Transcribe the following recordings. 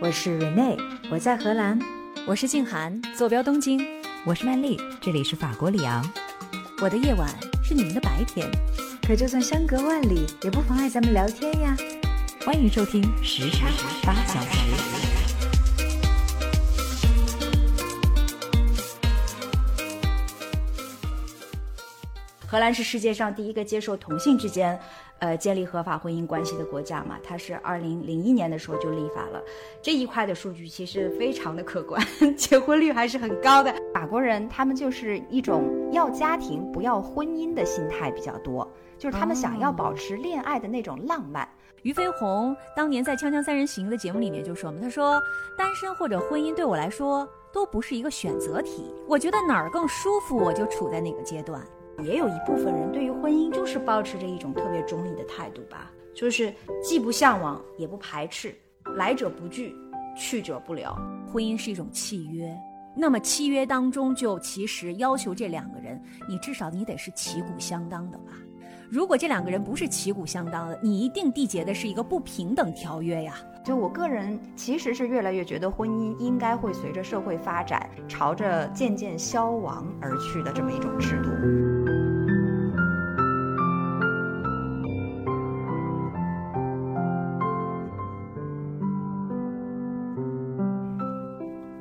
我是 Rene，我在荷兰；我是静涵，坐标东京；我是曼丽，这里是法国里昂。我的夜晚是你们的白天，可就算相隔万里，也不妨碍咱们聊天呀。欢迎收听时差八小时。荷兰是世界上第一个接受同性之间，呃，建立合法婚姻关系的国家嘛？它是二零零一年的时候就立法了。这一块的数据其实非常的可观，结婚率还是很高的。法国人他们就是一种要家庭不要婚姻的心态比较多，就是他们想要保持恋爱的那种浪漫。俞飞鸿当年在《锵锵三人行》的节目里面就说嘛，他说单身或者婚姻对我来说都不是一个选择题，我觉得哪儿更舒服我就处在哪个阶段。也有一部分人对于婚姻就是保持着一种特别中立的态度吧，就是既不向往也不排斥，来者不拒，去者不留。婚姻是一种契约，那么契约当中就其实要求这两个人，你至少你得是旗鼓相当的吧。如果这两个人不是旗鼓相当的，你一定缔结的是一个不平等条约呀。就我个人其实是越来越觉得婚姻应该会随着社会发展，朝着渐渐消亡而去的这么一种制度。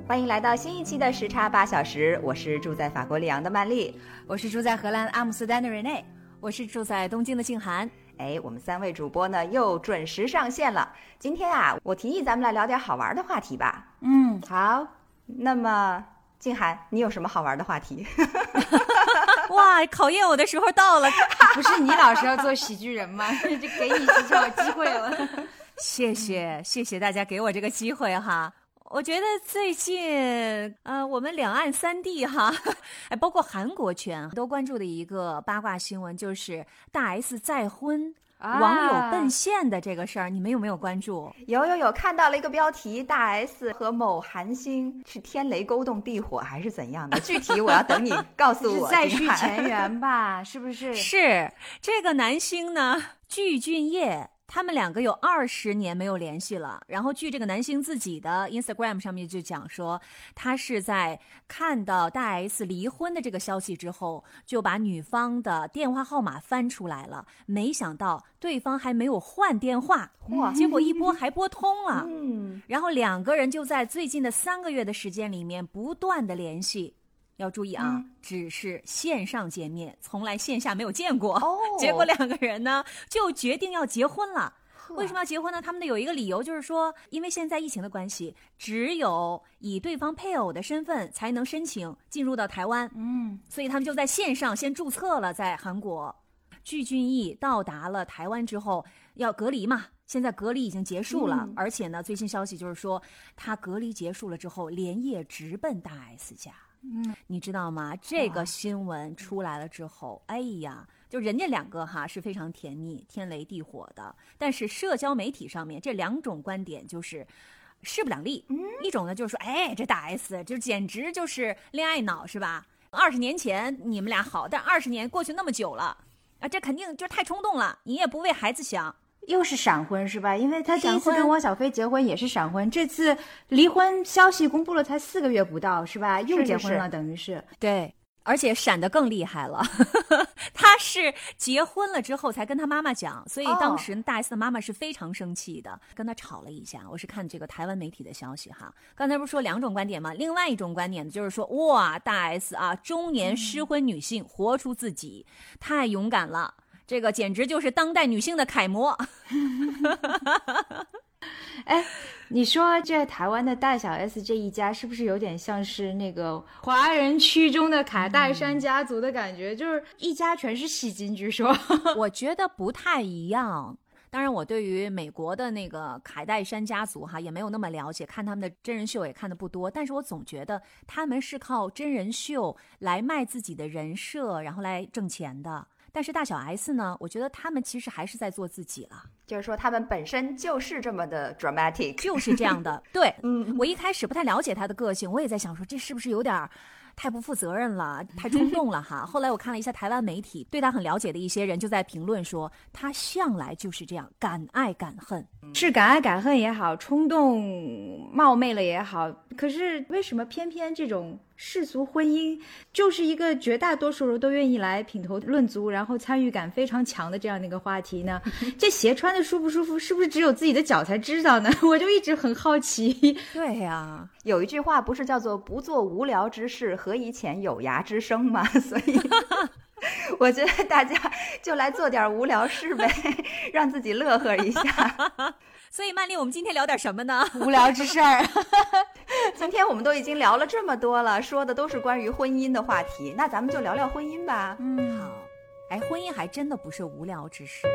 欢迎来到新一期的时差八小时，我是住在法国里昂的曼丽，我是住在荷兰阿姆斯特丹的 Rene，我是住在东京的静涵。哎，我们三位主播呢又准时上线了。今天啊，我提议咱们来聊点好玩的话题吧。嗯，好。那么，静涵，你有什么好玩的话题？哇，考验我的时候到了。不是你老是要做喜剧人吗？就给你这个机会了。谢谢，谢谢大家给我这个机会哈。我觉得最近，呃，我们两岸三地哈，哎，包括韩国圈都关注的一个八卦新闻，就是大 S 再婚，网友奔现的这个事儿，你们有没有关注？有有有，看到了一个标题，大 S 和某韩星是天雷勾动地火还是怎样的？具体我要等你 告诉我。再续前缘吧，是不是？是这个男星呢，具俊晔。他们两个有二十年没有联系了，然后据这个男星自己的 Instagram 上面就讲说，他是在看到大 S 离婚的这个消息之后，就把女方的电话号码翻出来了，没想到对方还没有换电话，哇，结果一拨还拨通了，嗯，然后两个人就在最近的三个月的时间里面不断的联系。要注意啊，只是线上见面，从来线下没有见过。哦，结果两个人呢就决定要结婚了。为什么要结婚呢？他们的有一个理由就是说，因为现在疫情的关系，只有以对方配偶的身份才能申请进入到台湾。嗯，所以他们就在线上先注册了，在韩国。具俊晔到达了台湾之后要隔离嘛，现在隔离已经结束了，而且呢，最新消息就是说他隔离结束了之后连夜直奔大 S 家。嗯，你知道吗？这个新闻出来了之后，哎呀，就人家两个哈是非常甜蜜、天雷地火的，但是社交媒体上面这两种观点就是势不两立。嗯，一种呢就是说，哎，这大 S 就简直就是恋爱脑是吧？二十年前你们俩好，但二十年过去那么久了啊，这肯定就是太冲动了，你也不为孩子想。又是闪婚是吧？因为他第一次跟汪小菲结婚也是闪婚，这次离婚消息公布了才四个月不到是吧？又结婚了，等于是对，而且闪的更厉害了。他是结婚了之后才跟他妈妈讲，所以当时大 S 的妈妈是非常生气的，跟他吵了一下。我是看这个台湾媒体的消息哈，刚才不是说两种观点吗？另外一种观点就是说，哇，大 S 啊，中年失婚女性活出自己，太勇敢了。这个简直就是当代女性的楷模。哎，你说这台湾的大小 S 这一家是不是有点像是那个华人区中的卡戴珊家族的感觉？就是一家全是戏精，据说。我觉得不太一样。当然，我对于美国的那个卡戴珊家族哈也没有那么了解，看他们的真人秀也看的不多。但是我总觉得他们是靠真人秀来卖自己的人设，然后来挣钱的。但是大小 S 呢？我觉得他们其实还是在做自己了，就是说他们本身就是这么的 dramatic，就是这样的。对，嗯，我一开始不太了解他的个性，我也在想说这是不是有点太不负责任了，太冲动了哈。后来我看了一下台湾媒体，对他很了解的一些人就在评论说，他向来就是这样，敢爱敢恨。是敢爱敢恨也好，冲动冒昧了也好，可是为什么偏偏这种世俗婚姻就是一个绝大多数人都愿意来品头论足，然后参与感非常强的这样的一个话题呢？这鞋穿的舒不舒服，是不是只有自己的脚才知道呢？我就一直很好奇。对呀、有一句话不是叫做“不做无聊之事，何以遣有涯之生”吗？所以。我觉得大家就来做点无聊事呗，让自己乐呵一下。所以曼丽，我们今天聊点什么呢？无聊之事儿，今天我们都已经聊了这么多了，说的都是关于婚姻的话题，那咱们就聊聊婚姻吧。嗯，好。哎，婚姻还真的不是无聊之事哎。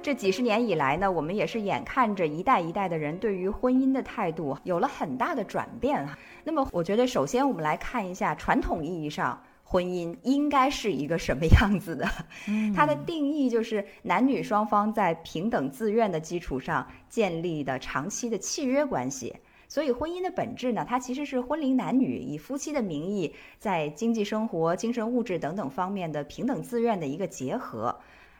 这几十年以来呢，我们也是眼看着一代一代的人对于婚姻的态度有了很大的转变哈。那么，我觉得首先我们来看一下传统意义上婚姻应该是一个什么样子的。它的定义就是男女双方在平等自愿的基础上建立的长期的契约关系。所以，婚姻的本质呢，它其实是婚龄男女以夫妻的名义，在经济生活、精神物质等等方面的平等自愿的一个结合。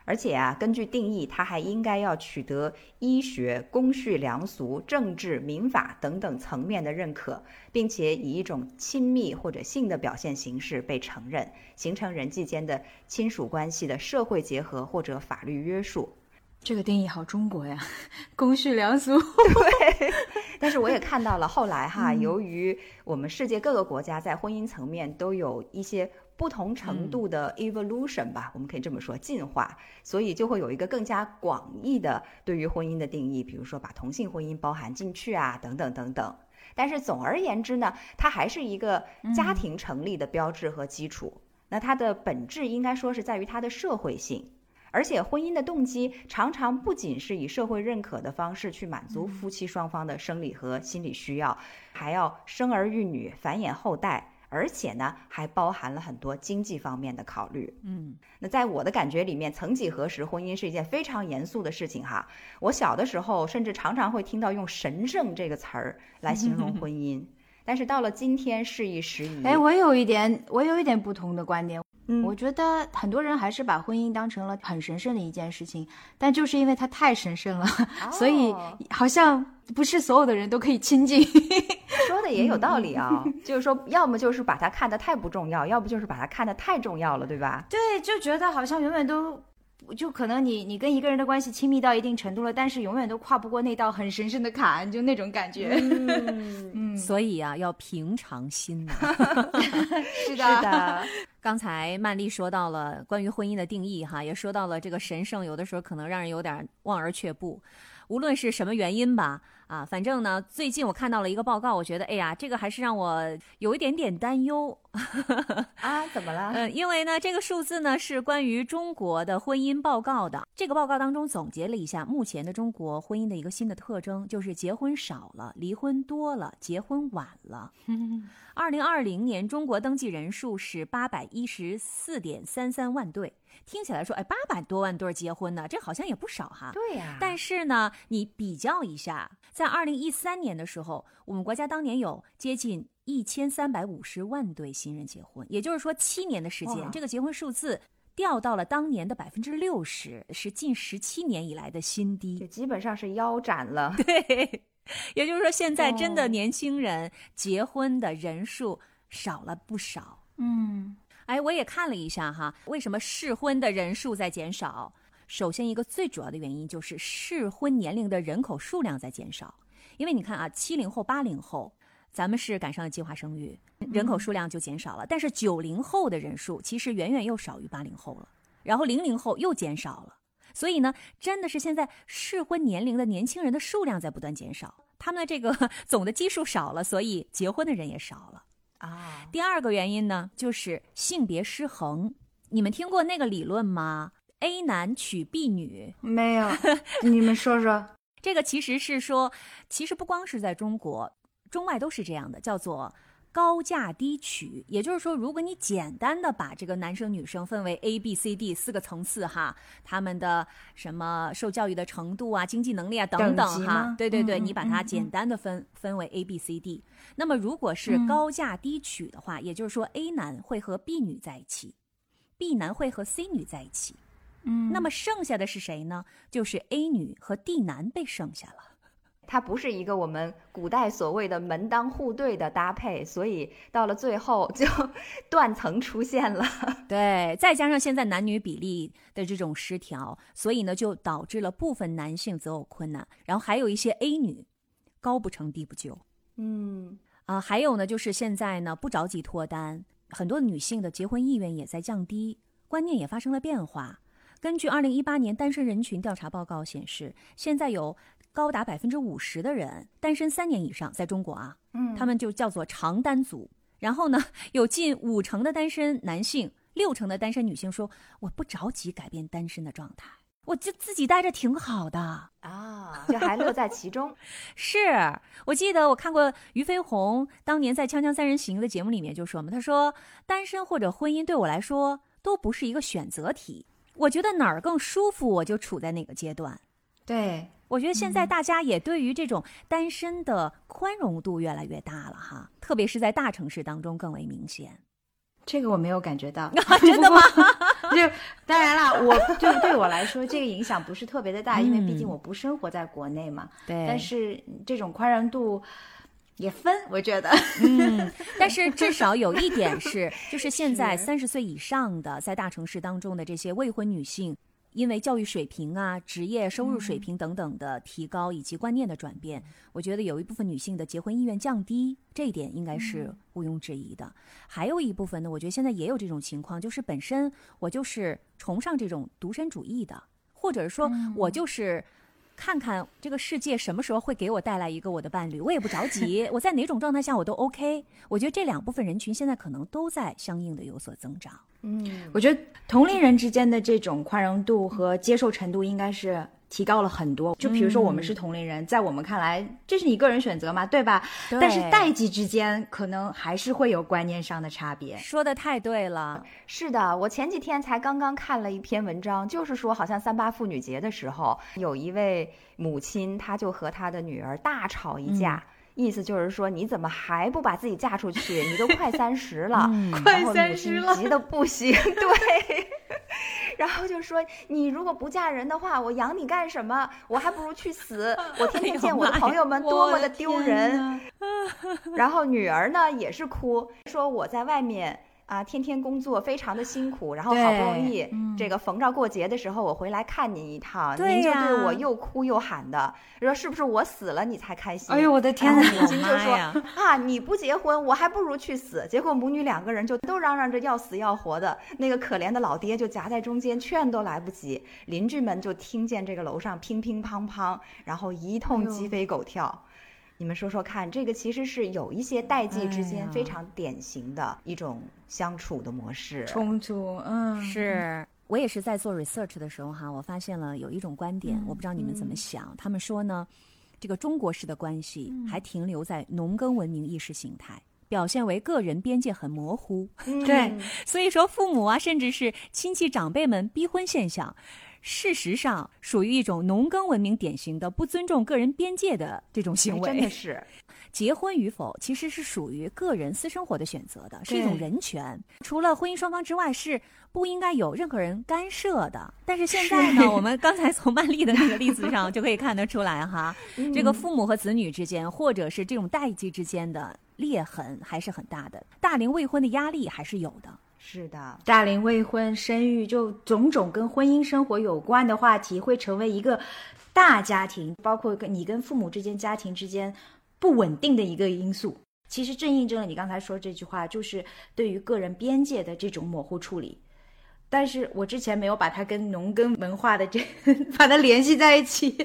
而且啊，根据定义，它还应该要取得医学、公序良俗、政治、民法等等层面的认可，并且以一种亲密或者性的表现形式被承认，形成人际间的亲属关系的社会结合或者法律约束。这个定义好中国呀，公序良俗。对，但是我也看到了，后来哈，由于我们世界各个国家在婚姻层面都有一些不同程度的 evolution 吧，我们可以这么说，进化，所以就会有一个更加广义的对于婚姻的定义，比如说把同性婚姻包含进去啊，等等等等。但是总而言之呢，它还是一个家庭成立的标志和基础。那它的本质应该说是在于它的社会性。而且，婚姻的动机常常不仅是以社会认可的方式去满足夫妻双方的生理和心理需要，还要生儿育女、繁衍后代，而且呢，还包含了很多经济方面的考虑。嗯，那在我的感觉里面，曾几何时，婚姻是一件非常严肃的事情哈。我小的时候，甚至常常会听到用“神圣”这个词儿来形容婚 姻，但是到了今天，事已时移。哎，我有一点，我有一点不同的观点。嗯我觉得很多人还是把婚姻当成了很神圣的一件事情，但就是因为它太神圣了，所以哦好像不是所有的人都可以亲近。说的也有道理啊，就是说，要么就是把它看得太不重要，要不就是把它看得太重要了，对吧？对，就觉得好像永远都，就可能你你跟一个人的关系亲密到一定程度了，但是永远都跨不过那道很神圣的坎，就那种感觉。嗯，所以啊，要平常心呐、是是的，刚才曼丽说到了关于婚姻的定义，哈，也说到了这个神圣，有的时候可能让人有点望而却步。无论是什么原因吧，啊，反正呢，最近我看到了一个报告，我觉得，哎呀，这个还是让我有一点点担忧。啊，怎么了？嗯，因为呢，这个数字呢是关于中国的婚姻报告的。这个报告当中总结了一下目前的中国婚姻的一个新的特征，就是结婚少了，离婚多了，结婚晚了。二零二零年中国登记人数是八百一十四点三三万对，听起来说，哎，八百多万对结婚呢，这好像也不少哈。对呀、但是呢，你比较一下，在二零一三年的时候，我们国家当年有接近一千三百五十万对新人结婚，也就是说，七年的时间，这个结婚数字掉到了当年的百分之六十，是近十七年以来的新低就。基本上是腰斩了。对，也就是说，现在真的哦年轻人结婚的人数少了不少。嗯，哎，我也看了一下哈，为什么适婚的人数在减少？首先，一个最主要的原因就是适婚年龄的人口数量在减少。因为你看啊，七零后、八零后，咱们是赶上了计划生育，人口数量就减少了。但是九零后的人数其实远远又少于八零后了，然后零零后又减少了。所以呢，真的是现在适婚年龄的年轻人的数量在不断减少，他们的这个 总的基数少了，所以结婚的人也少了。啊，第二个原因呢，就是性别失衡。你们听过那个理论吗？A 男娶 B 女，没有，你们说说。这个其实是说，其实不光是在中国，中外都是这样的，叫做高价低取，也就是说，如果你简单的把这个男生女生分为 A、B、C、D 四个层次哈，他们的什么受教育的程度啊、经济能力啊等等等哈，对对对，嗯你把它嗯简单的分分为 A、B、C、D。那么如果是高价低取的话，也就是说 A 男会和 B 女在一起，B 男会和 C 女在一起。嗯那么剩下的是谁呢？就是 A 女和 D 男被剩下了。它不是一个我们古代所谓的门当户对的搭配，所以到了最后就 断层出现了。对，再加上现在男女比例的这种失调，所以呢，就导致了部分男性择偶困难，然后还有一些 A 女高不成低不就嗯，啊、还有呢，就是现在呢不着急脱单，很多女性的结婚意愿也在降低，观念也发生了变化。根据二零一八年单身人群调查报告显示，现在有高达百分之五十的人单身三年以上，在中国啊，嗯他们就叫做长单族。然后呢，有近五成的单身男性，六成的单身女性说：“我不着急改变单身的状态，我就自己待着挺好的。啊，就还乐在其中。是我记得我看过俞飞鸿当年在《锵锵三人行》的节目里面就说嘛，他说单身或者婚姻对我来说都不是一个选择题，我觉得哪儿更舒服我就处在哪个阶段。对，我觉得现在大家也对于这种单身的宽容度越来越大了哈，特别是在大城市当中更为明显。这个我没有感觉到，真的吗？就当然了，我就对我来说，这个影响不是特别的大，因为毕竟嗯我不生活在国内嘛。对但是这种宽容度也分，我觉得。嗯，但是至少有一点 是，就是现在三十岁以上的在大城市当中的这些未婚女性，因为教育水平啊、职业收入水平等等的提高以及观念的转变，我觉得有一部分女性的结婚意愿降低，这一点应该是毋庸置疑的。还有一部分呢，我觉得现在也有这种情况，就是本身我就是崇尚这种独身主义的，或者是说我就是。看看这个世界什么时候会给我带来一个我的伴侣，我也不着急，我在哪种状态下我都 OK。我觉得这两部分人群现在可能都在相应的有所增长。嗯，我觉得同龄人之间的这种宽容度和接受程度应该是提高了很多。就比如说我们是同龄人，在我们看来，这是你个人选择嘛，对吧？对但是代际之间可能还是会有观念上的差别。说的太对了，是的，我前几天才刚刚看了一篇文章，就是说好像三八妇女节的时候，有一位母亲，她就和她的女儿大吵一架。意思就是说，你怎么还不把自己嫁出去？你都 快三十了，嗯快30然后母亲了急得不行，对。然后就说你如果不嫁人的话，我养你干什么？我还不如去死！我天天见我的朋友们多么的丢人。然后女儿呢也是哭，说我在外面啊天天工作非常的辛苦，然后好不容易这个逢着过节的时候我回来看您一趟，对您就对我又哭又喊的，说是不是我死了你才开心？哎呦我的天然哪后母亲就说啊你不结婚我还不如去死。结果母女两个人就都嚷嚷着要死要活的，那个可怜的老爹就夹在中间，劝都来不及。邻居们就听见这个楼上乒乒乓乓，然后一通鸡飞狗跳。你们说说看，这个其实是有一些代际之间非常典型的一种相处的模式。冲突，嗯，是我也是在做 research 的时候哈，我发现了有一种观点，我不知道你们怎么想。他们说呢，这个中国式的关系还停留在农耕文明意识形态。表现为个人边界很模糊，对嗯所以说父母啊，甚至是亲戚长辈们逼婚现象，事实上属于一种农耕文明典型的不尊重个人边界的这种行为。哎真的是，结婚与否其实是属于个人私生活的选择的，是一种人权。除了婚姻双方之外，是不应该有任何人干涉的。但是现在呢，我们刚才从曼丽的那个例子上 就可以看得出来哈，这个父母和子女之间，或者是这种代际之间的裂痕还是很大的，大龄未婚的压力还是有的。是的，大龄未婚、生育，就种种跟婚姻生活有关的话题，会成为一个大家庭，包括跟你跟父母之间、家庭之间不稳定的一个因素。其实正印证了你刚才说这句话，就是对于个人边界的这种模糊处理。但是我之前没有把它跟农耕文化的这 把它联系在一起。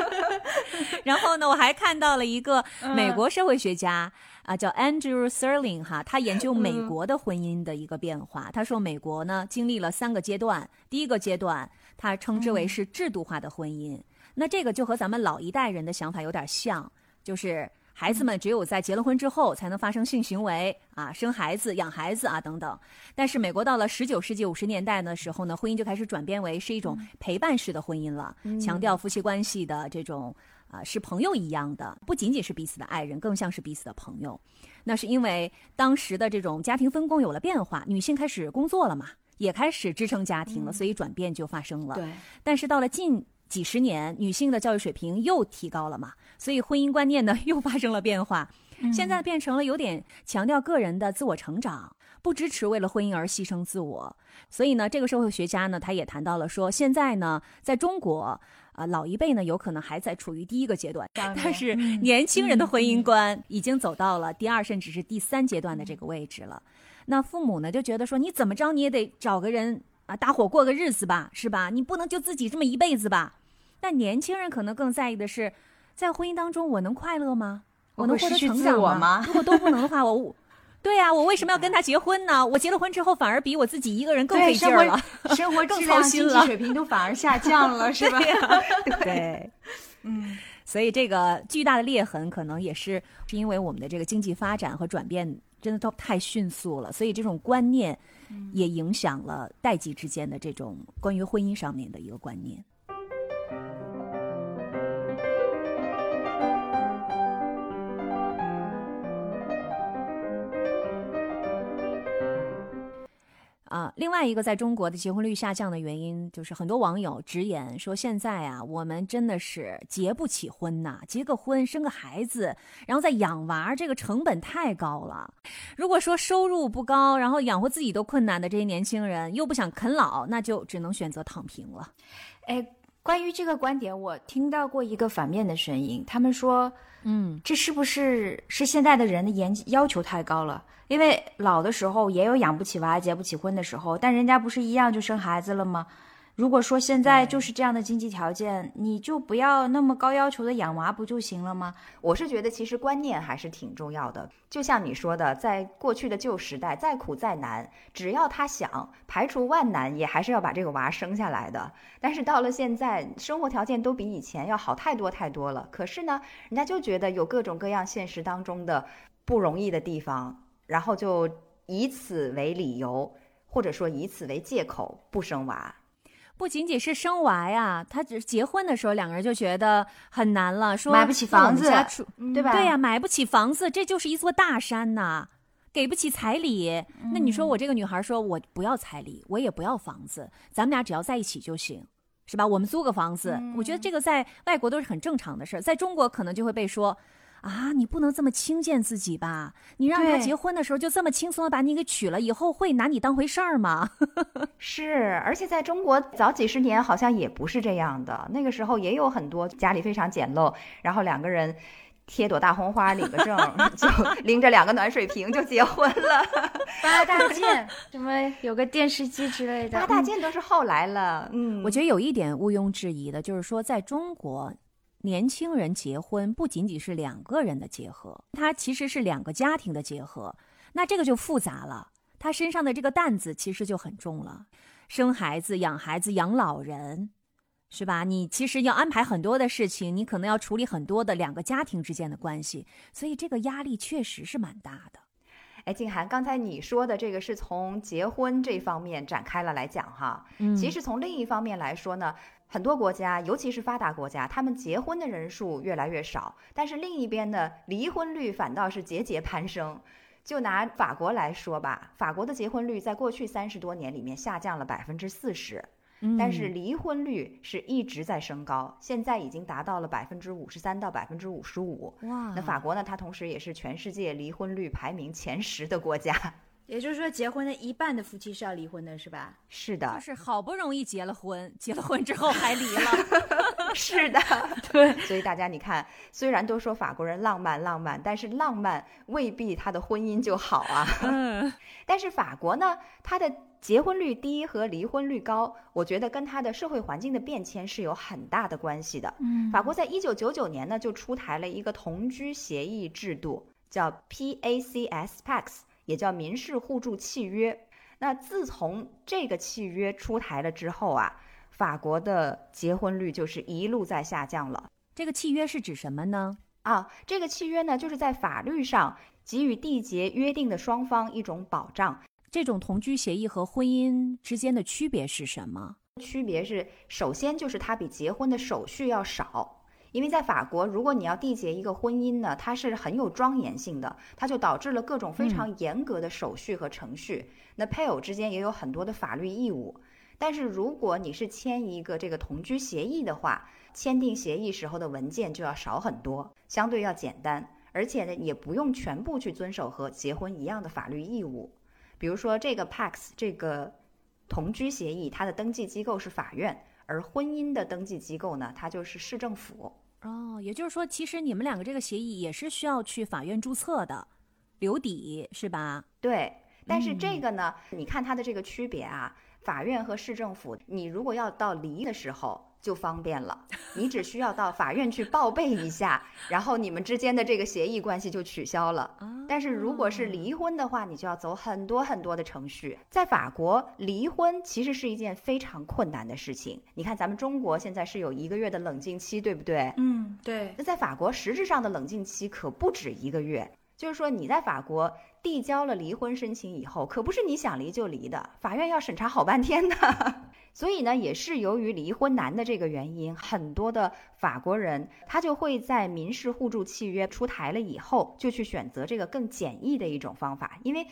然后呢，我还看到了一个美国社会学家啊，叫 Andrew Serling 哈，他研究美国的婚姻的一个变化。他说，美国呢经历了三个阶段，第一个阶段他称之为是制度化的婚姻，那这个就和咱们老一代人的想法有点像，就是。孩子们只有在结了婚之后才能发生性行为啊，生孩子、养孩子啊等等。但是美国到了十九世纪五十年代的时候呢，婚姻就开始转变为是一种陪伴式的婚姻了，强调夫妻关系的这种啊是朋友一样的，不仅仅是彼此的爱人，更像是彼此的朋友。那是因为当时的这种家庭分工有了变化，女性开始工作了嘛，也开始支撑家庭了，所以转变就发生了。对，但是到了近几十年，女性的教育水平又提高了嘛，所以婚姻观念呢又发生了变化，现在变成了有点强调个人的自我成长，不支持为了婚姻而牺牲自我。所以呢，这个社会学家呢，他也谈到了说，现在呢，在中国。啊，老一辈呢，有可能还在处于第一个阶段，但是年轻人的婚姻观已经走到了第二甚至是第三阶段的这个位置了。那父母呢，就觉得说，你怎么着你也得找个人啊，搭伙过个日子吧，是吧？你不能就自己这么一辈子吧？但年轻人可能更在意的是，在婚姻当中我能快乐吗？我能获得成长吗？如果都不能的话，我。对呀，我为什么要跟他结婚呢？我结了婚之后，反而比我自己一个人更费劲了，生活 更操心了，水平都反而下降了，是吧？对，嗯，所以这个巨大的裂痕，可能也是是因为我们的这个经济发展和转变真的都太迅速了，所以这种观念也影响了代际之间的这种关于婚姻上面的一个观念。啊，另外一个在中国的结婚率下降的原因，就是很多网友直言说，现在啊，我们真的是结不起婚呐，结个婚生个孩子，然后再养娃，这个成本太高了。如果说收入不高，然后养活自己都困难的这些年轻人，又不想啃老，那就只能选择躺平了。哎，关于这个观点，我听到过一个反面的声音，他们说，嗯，这是不是是现在的人的严要求太高了？因为老的时候也有养不起娃、结不起婚的时候，但人家不是一样就生孩子了吗？如果说现在就是这样的经济条件，你就不要那么高要求的养娃不就行了吗？我是觉得其实观念还是挺重要的。就像你说的，在过去的旧时代，再苦再难，只要他想，排除万难也还是要把这个娃生下来的。但是到了现在，生活条件都比以前要好太多太多了。可是呢，人家就觉得有各种各样现实当中的不容易的地方。然后就以此为理由，或者说以此为借口不生娃，不仅仅是生娃呀，他只结婚的时候两个人就觉得很难了，说买不起房子，对吧？对呀，买不起房子，这就是一座大山呐，给不起彩礼。那你说我这个女孩说，我不要彩礼，我也不要房子，咱们俩只要在一起就行，是吧？我们租个房子，我觉得这个在外国都是很正常的事儿，在中国可能就会被说。啊，你不能这么轻贱自己吧？你让他结婚的时候就这么轻松的把你给娶了，以后会拿你当回事儿吗？是，而且在中国早几十年好像也不是这样的，那个时候也有很多家里非常简陋，然后两个人贴朵大红花领个证，就拎着两个暖水瓶就结婚了。八大件，什么有个电视机之类的，八大件都是后来了。嗯，我觉得有一点毋庸置疑的就是说，在中国。年轻人结婚不仅仅是两个人的结合，它其实是两个家庭的结合。那这个就复杂了，他身上的这个担子其实就很重了。生孩子、养孩子、养老人，是吧？你其实要安排很多的事情，你可能要处理很多的两个家庭之间的关系，所以这个压力确实是蛮大的。哎，静涵，刚才你说的这个是从结婚这方面展开了来讲哈。嗯，其实从另一方面来说呢。很多国家，尤其是发达国家，他们结婚的人数越来越少，但是另一边呢，离婚率反倒是节节攀升。就拿法国来说吧，法国的结婚率在过去三十多年里面下降了百分之四十，但是离婚率是一直在升高，现在已经达到了百分之五十三到百分之五十五。哇！那法国呢，它同时也是全世界离婚率排名前十的国家。也就是说，结婚的一半的夫妻是要离婚的，是吧？是的，就是好不容易结了婚，结了婚之后还离了。是的，对。所以大家你看，虽然都说法国人浪漫浪漫，但是浪漫未必他的婚姻就好啊。嗯。但是法国呢，它的结婚率低和离婚率高，我觉得跟它的社会环境的变迁是有很大的关系的。嗯。法国在一九九九年呢，就出台了一个同居协议制度，叫 PACS-PAX。也叫民事互助契约。那自从这个契约出台了之后啊，法国的结婚率就是一路在下降了。这个契约是指什么呢？啊，这个契约呢，就是在法律上给予缔结约定的双方一种保障。这种同居协议和婚姻之间的区别是什么？区别是，首先就是它比结婚的手续要少。因为在法国，如果你要缔结一个婚姻呢，它是很有庄严性的，它就导致了各种非常严格的手续和程序。那配偶之间也有很多的法律义务。但是如果你是签一个这个同居协议的话，签订协议时候的文件就要少很多，相对要简单，而且呢也不用全部去遵守和结婚一样的法律义务。比如说这个 Pax 这个同居协议，它的登记机构是法院。而婚姻的登记机构呢，它就是市政府哦。也就是说，其实你们两个这个协议也是需要去法院注册的，留底是吧？对。但是这个呢，你看它的这个区别啊，法院和市政府，你如果要到离的时候。就方便了，你只需要到法院去报备一下，然后你们之间的这个协议关系就取消了。但是如果是离婚的话，你就要走很多很多的程序。在法国，离婚其实是一件非常困难的事情。你看，咱们中国现在是有一个月的冷静期，对不对？嗯，对。那在法国，实质上的冷静期可不止一个月。就是说，你在法国递交了离婚申请以后，可不是你想离就离的，法院要审查好半天的。所以呢，也是由于离婚难的这个原因，很多的法国人他就会在民事互助契约出台了以后，就去选择这个更简易的一种方法，因为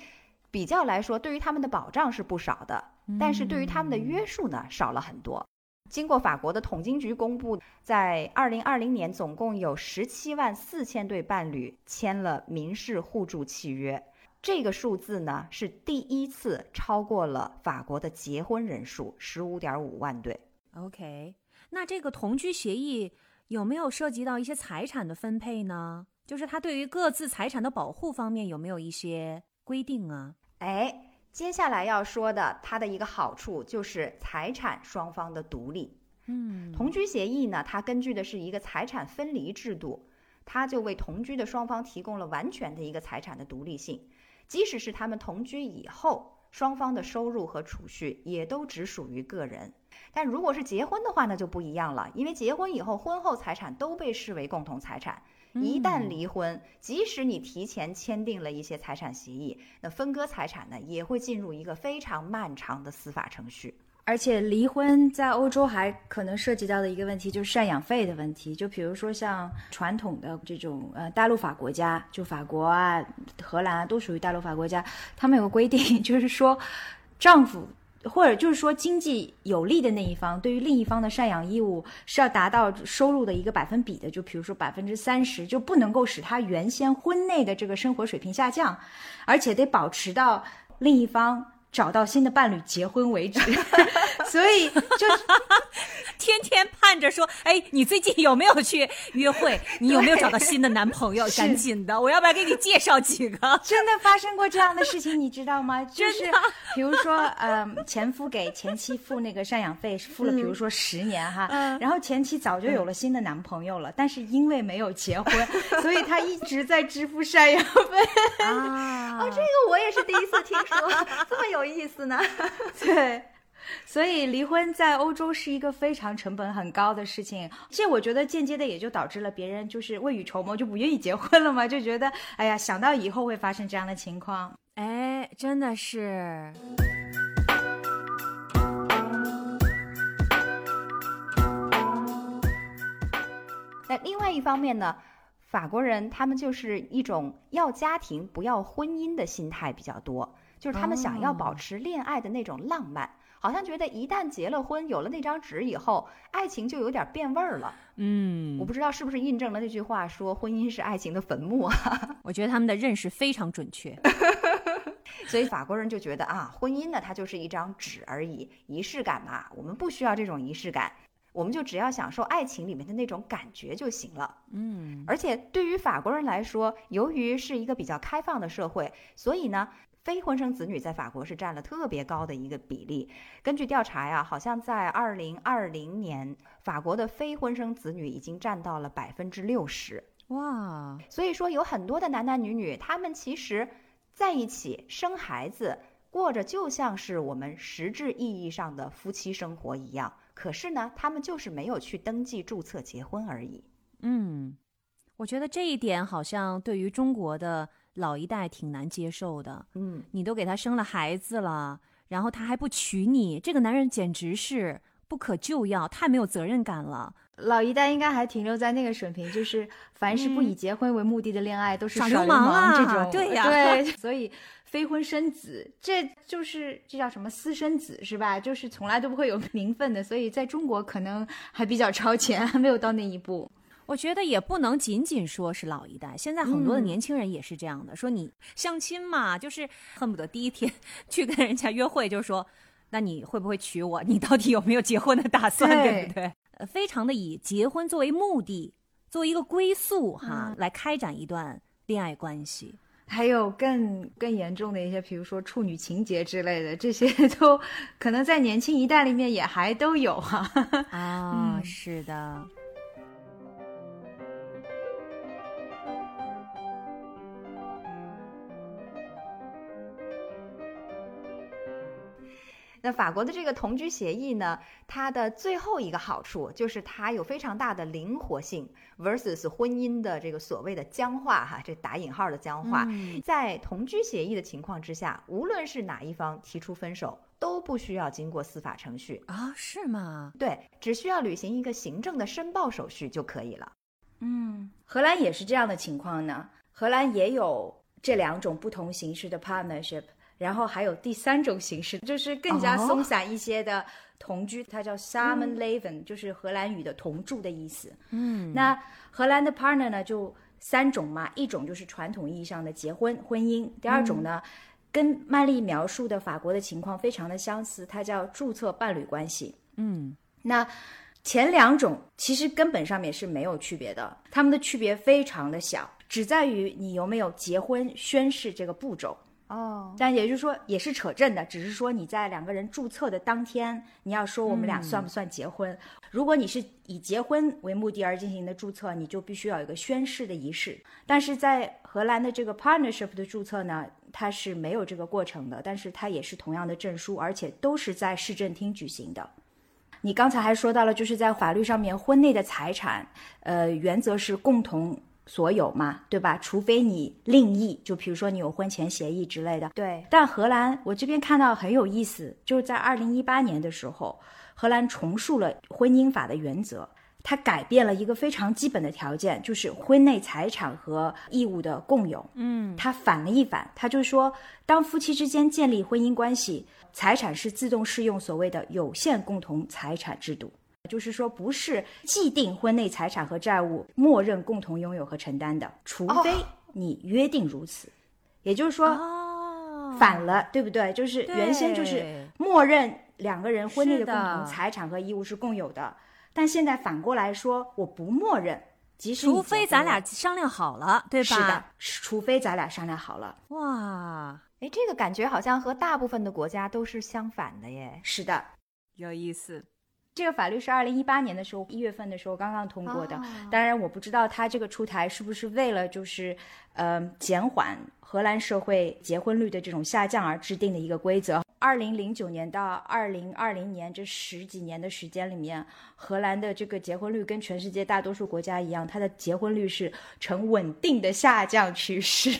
比较来说，对于他们的保障是不少的，但是对于他们的约束呢，少了很多。经过法国的统计局公布，在二零二零年，总共有十七万四千对伴侣签了民事互助契约。这个数字呢，是第一次超过了法国的结婚人数十五点五万对。OK，那这个同居协议有没有涉及到一些财产的分配呢？就是它对于各自财产的保护方面有没有一些规定啊？哎，接下来要说的，它的一个好处就是财产双方的独立。嗯，同居协议呢，它根据的是一个财产分离制度，它就为同居的双方提供了完全的一个财产的独立性。即使是他们同居以后，双方的收入和储蓄也都只属于个人。但如果是结婚的话，那就不一样了，因为结婚以后，婚后财产都被视为共同财产。一旦离婚，即使你提前签订了一些财产协议，那分割财产呢，也会进入一个非常漫长的司法程序。而且离婚在欧洲还可能涉及到的一个问题就是赡养费的问题。就比如说像传统的这种呃大陆法国家，就法国啊、荷兰啊都属于大陆法国家，他们有个规定，就是说丈夫或者就是说经济有利的那一方，对于另一方的赡养义务是要达到收入的一个百分比的。就比如说百分之三十，就不能够使他原先婚内的这个生活水平下降，而且得保持到另一方。找到新的伴侣结婚为止，所以就 天天盼着说：“哎，你最近有没有去约会？你有没有找到新的男朋友？赶紧的，我要不要给你介绍几个？”真的发生过这样的事情，你知道吗？就是比如说，呃，前夫给前妻付那个赡养费，付了比如说十年哈，然后前妻早就有了新的男朋友了，但是因为没有结婚，所以他一直在支付赡养费啊。哦，这个我也是第一次听说，这么有。有意思呢，对，所以离婚在欧洲是一个非常成本很高的事情。这我觉得间接的也就导致了别人就是未雨绸缪，就不愿意结婚了嘛，就觉得哎呀，想到以后会发生这样的情况，哎，真的是。那另外一方面呢，法国人他们就是一种要家庭不要婚姻的心态比较多。就是他们想要保持恋爱的那种浪漫，好像觉得一旦结了婚，有了那张纸以后，爱情就有点变味儿了。嗯，我不知道是不是印证了那句话说婚姻是爱情的坟墓啊？我觉得他们的认识非常准确。所以法国人就觉得啊，婚姻呢，它就是一张纸而已，仪式感嘛，我们不需要这种仪式感，我们就只要享受爱情里面的那种感觉就行了。嗯，而且对于法国人来说，由于是一个比较开放的社会，所以呢。非婚生子女在法国是占了特别高的一个比例。根据调查呀，好像在二零二零年，法国的非婚生子女已经占到了百分之六十。哇！所以说，有很多的男男女女，他们其实在一起生孩子，过着就像是我们实质意义上的夫妻生活一样。可是呢，他们就是没有去登记注册结婚而已。嗯。我觉得这一点好像对于中国的老一代挺难接受的。嗯，你都给他生了孩子了，然后他还不娶你，这个男人简直是不可救药，太没有责任感了。老一代应该还停留在那个水平，就是凡是不以结婚为目的的恋爱都是耍流流氓啊这种。对呀对，所以非婚生子，这就是这叫什么私生子是吧？就是从来都不会有名分的，所以在中国可能还比较超前，还没有到那一步。我觉得也不能仅仅说是老一代，现在很多的年轻人也是这样的，说你相亲嘛，就是恨不得第一天 去跟人家约会，就说，那你会不会娶我？你到底有没有结婚的打算，对对不对？呃，非常的以结婚作为目的，作为一个归宿哈，来开展一段恋爱关系。还有更更严重的一些，比如说处女情节之类的，这些 都可能在年轻一代里面也还都有哈、啊，嗯是的。那法国的这个同居协议呢，它的最后一个好处就是它有非常大的灵活性，versus 婚姻的这个所谓的僵化哈，这打引号的僵化。嗯在同居协议的情况之下，无论是哪一方提出分手，都不需要经过司法程序，啊，是吗？对，只需要履行一个行政的申报手续就可以了。嗯，荷兰也是这样的情况呢。荷兰也有这两种不同形式的 partnership，然后还有第三种形式，就是更加哦松散一些的同居，它叫 samenleven，、就是荷兰语的同住的意思。嗯，那荷兰的 partner 呢，就三种嘛，一种就是传统意义上的结婚婚姻，第二种呢，跟曼丽描述的法国的情况非常的相似，它叫注册伴侣关系。嗯那前两种其实根本上面是没有区别的，它们的区别非常的小，只在于你有没有结婚宣誓这个步骤。哦，但也就是说，也是扯证的，只是说你在两个人注册的当天，你要说我们俩算不算结婚。如果你是以结婚为目的而进行的注册，你就必须要有一个宣誓的仪式。但是在荷兰的这个 partnership 的注册呢，它是没有这个过程的，但是它也是同样的证书，而且都是在市政厅举行的。你刚才还说到了，就是在法律上面，婚内的财产，呃，原则是共同所有嘛，对吧？除非你另议，就比如说你有婚前协议之类的。对，但荷兰，我这边看到很有意思，就是在二零一八年的时候，荷兰重塑了婚姻法的原则，它改变了一个非常基本的条件，就是婚内财产和义务的共有。嗯，它反了一反，它就说，当夫妻之间建立婚姻关系，财产是自动适用所谓的有限共同财产制度，就是说不是既定婚内财产和债务默认共同拥有和承担的，除非你约定如此。也就是说，哦，反了，对不对？就是原先就是默认两个人婚内的共同财产和义务是共有的，但现在反过来说，我不默认，即使除非咱俩商量好了，对吧？是的，除非咱俩商量好了。哇，哎，这个感觉好像和大部分的国家都是相反的耶。是的，有意思。这个法律是二零一八年的时候一月份的时候刚刚通过的。哦当然，我不知道它这个出台是不是为了就是呃减缓荷兰社会结婚率的这种下降而制定的一个规则。二零零九年到二零二零年这十几年的时间里面，荷兰的这个结婚率跟全世界大多数国家一样，它的结婚率是呈稳定的下降趋势。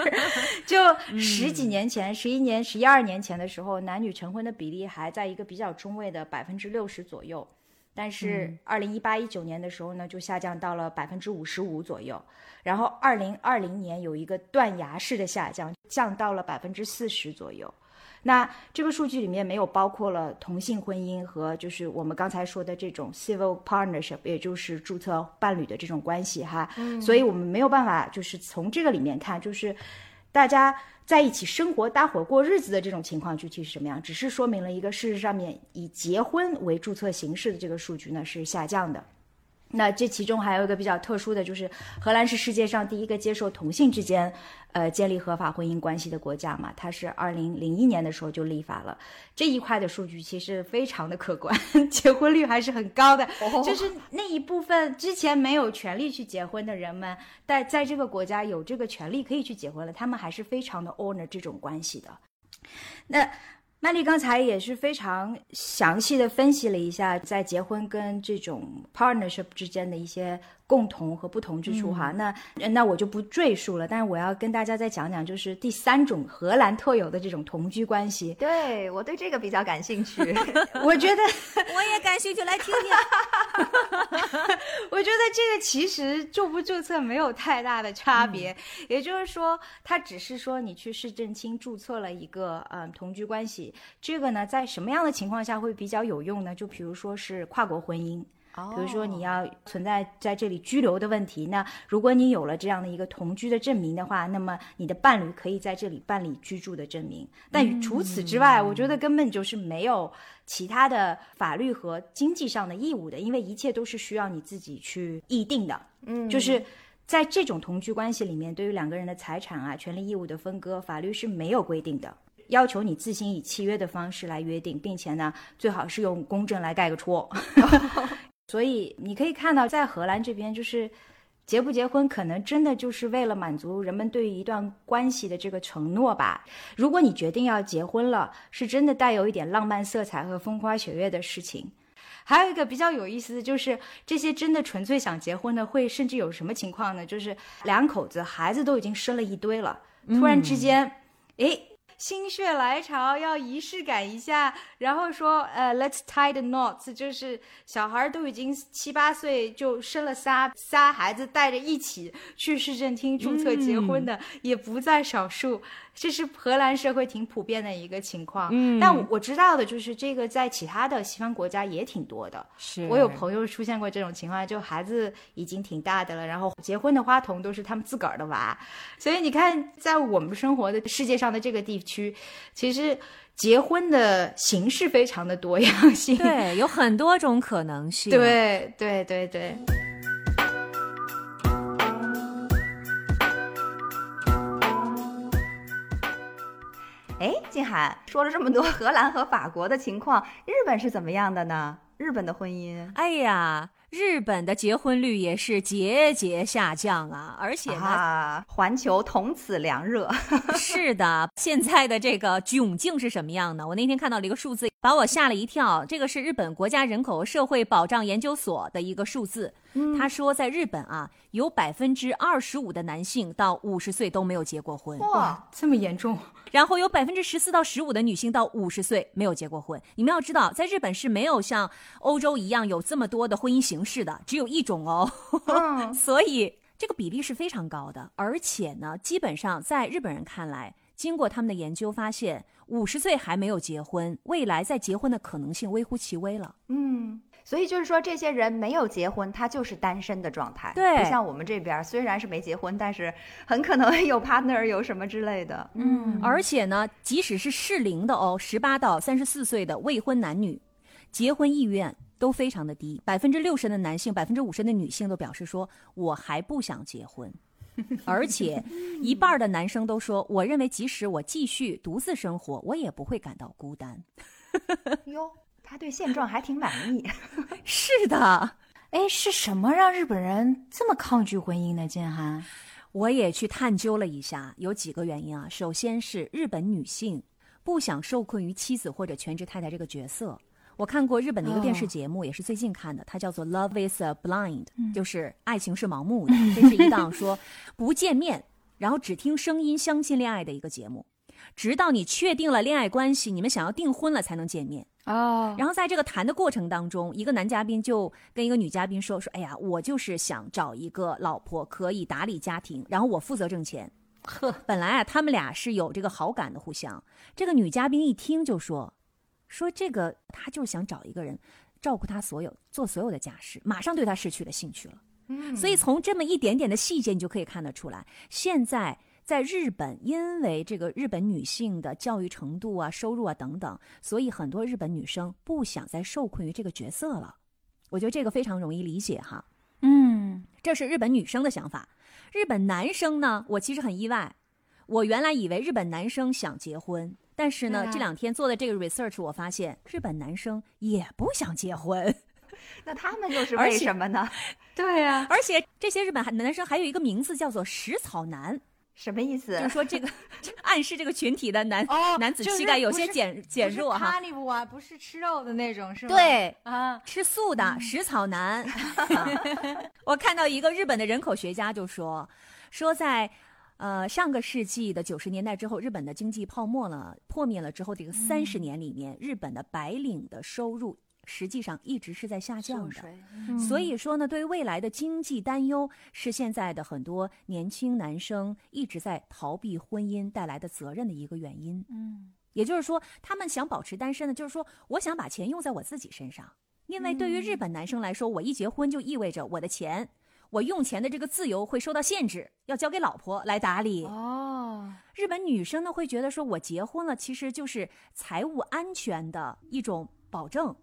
就十几年前、十一年、十一二年前的时候，男女成婚的比例还在一个比较中位的百分之六十左右。但是二零一八一九年的时候呢，就下降到了百分之五十五左右，然后二零二零年有一个断崖式的下降，降到了百分之四十左右。那这个数据里面没有包括了同性婚姻和就是我们刚才说的这种 civil partnership，也就是注册伴侣的这种关系哈。所以我们没有办法就是从这个里面看，就是大家在一起生活、搭伙过日子的这种情况具体是什么样，只是说明了一个事实上面以结婚为注册形式的这个数据呢是下降的。那这其中还有一个比较特殊的，就是荷兰是世界上第一个接受同性之间，呃，建立合法婚姻关系的国家嘛。它是二零零一年的时候就立法了，这一块的数据其实非常的可观，结婚率还是很高的。就是那一部分之前没有权利去结婚的人们，在在这个国家有这个权利可以去结婚了，他们还是非常的 honor 这种关系的。那曼丽刚才也是非常详细的分析了一下，在结婚跟这种 partnership 之间的一些共同和不同之处哈。那那我就不赘述了，但是我要跟大家再讲讲，就是第三种荷兰特有的这种同居关系。对我对这个比较感兴趣，我觉得 我也感兴趣，来听听。我觉得这个其实注不注册没有太大的差别，也就是说，它只是说你去市政厅注册了一个嗯同居关系。这个呢，在什么样的情况下会比较有用呢？就比如说是跨国婚姻，比如说你要存在在这里居留的问题，那如果你有了这样的一个同居的证明的话，那么你的伴侣可以在这里办理居住的证明。但除此之外，我觉得根本就是没有其他的法律和经济上的义务的，因为一切都是需要你自己去议定的。嗯，就是在这种同居关系里面，对于两个人的财产啊、权利义务的分割，法律是没有规定的。要求你自行以契约的方式来约定，并且呢，最好是用公证来盖个戳。所以你可以看到，在荷兰这边，就是结不结婚，可能真的就是为了满足人们对于一段关系的这个承诺吧。如果你决定要结婚了，是真的带有一点浪漫色彩和风花雪月的事情。还有一个比较有意思的就是，这些真的纯粹想结婚的，会甚至有什么情况呢？就是两口子孩子都已经生了一堆了，突然之间，诶。心血来潮要仪式感一下，然后说呃，Let's tie the knots，就是小孩都已经七八岁就生了仨仨孩子，带着一起去市政厅注册结婚的也不在少数。这是荷兰社会挺普遍的一个情况，嗯，但我知道的就是这个在其他的西方国家也挺多的。是我有朋友出现过这种情况，就孩子已经挺大的了，然后结婚的花童都是他们自个儿的娃，所以你看，在我们生活的世界上的这个地区，其实结婚的形式非常的多样性，对，有很多种可能性。对对对对。静涵说了这么多荷兰和法国的情况，日本是怎么样的呢？日本的婚姻？哎呀，日本的结婚率也是节节下降啊，而且呢，环球同此凉热。是的，现在的这个窘境是什么样的？我那天看到了一个数字，把我吓了一跳。这个是日本国家人口社会保障研究所的一个数字。他说，在日本啊，有百分之二十五的男性到五十岁都没有结过婚。哇，这么严重！然后有百分之十四到十五的女性到五十岁没有结过婚。你们要知道，在日本是没有像欧洲一样有这么多的婚姻形式的，只有一种哦。所以这个比例是非常高的。而且呢，基本上在日本人看来，经过他们的研究发现，五十岁还没有结婚，未来再结婚的可能性微乎其微了。嗯。所以就是说，这些人没有结婚，他就是单身的状态。对，不像我们这边，虽然是没结婚，但是很可能有 partner，有什么之类的。嗯，而且呢，即使是适龄的哦，十八到三十四岁的未婚男女，结婚意愿都非常的低，百分之六十的男性，百分之五十的女性都表示说，我还不想结婚。而且，一半的男生都说，我认为即使我继续独自生活，我也不会感到孤单。哟。他对现状还挺满意，是的，哎，是什么让日本人这么抗拒婚姻呢？建涵，我也去探究了一下，有几个原因啊。首先是日本女性不想受困于妻子或者全职太太这个角色。我看过日本的一个电视节目，也是最近看的，它叫做《Love Is Blind》，就是爱情是盲目的。这是一档说不见面，然后只听声音相亲恋爱的一个节目。直到你确定了恋爱关系，你们想要订婚了才能见面哦。然后在这个谈的过程当中，一个男嘉宾就跟一个女嘉宾说：“说哎呀，我就是想找一个老婆可以打理家庭，然后我负责挣钱。”呵，本来啊，他们俩是有这个好感的，互相。这个女嘉宾一听就说：“说这个他就是想找一个人照顾他所有，做所有的家事，马上对他失去了兴趣了。”嗯，所以从这么一点点的细节，你就可以看得出来，现在。在日本，因为这个日本女性的教育程度啊、收入啊等等，所以很多日本女生不想再受困于这个角色了。我觉得这个非常容易理解哈。嗯，这是日本女生的想法。日本男生呢，我其实很意外。我原来以为日本男生想结婚，但是呢，这两天做的这个 research，我发现日本男生也不想结婚。那他们又是为什么呢？对呀，而且这些日本男生还有一个名字叫做食草男。什么意思？就是说这个 暗示这个群体的男、哦男子就是气概有些减减弱哈。carnivore 啊，不是吃肉的那种，是吗？对，啊，吃素的食草男。我看到一个日本的人口学家就说，说在呃上个世纪的九十年代之后，日本的经济泡沫了破灭了之后，这个三十年里面，日本的白领的收入实际上一直是在下降的。嗯所以说呢，对于未来的经济担忧是现在的很多年轻男生一直在逃避婚姻带来的责任的一个原因。嗯，也就是说，他们想保持单身呢，就是说，我想把钱用在我自己身上。因为对于日本男生来说，我一结婚就意味着我的钱，我用钱的这个自由会受到限制，要交给老婆来打理。哦，日本女生呢会觉得说，我结婚了其实就是财务安全的一种保证，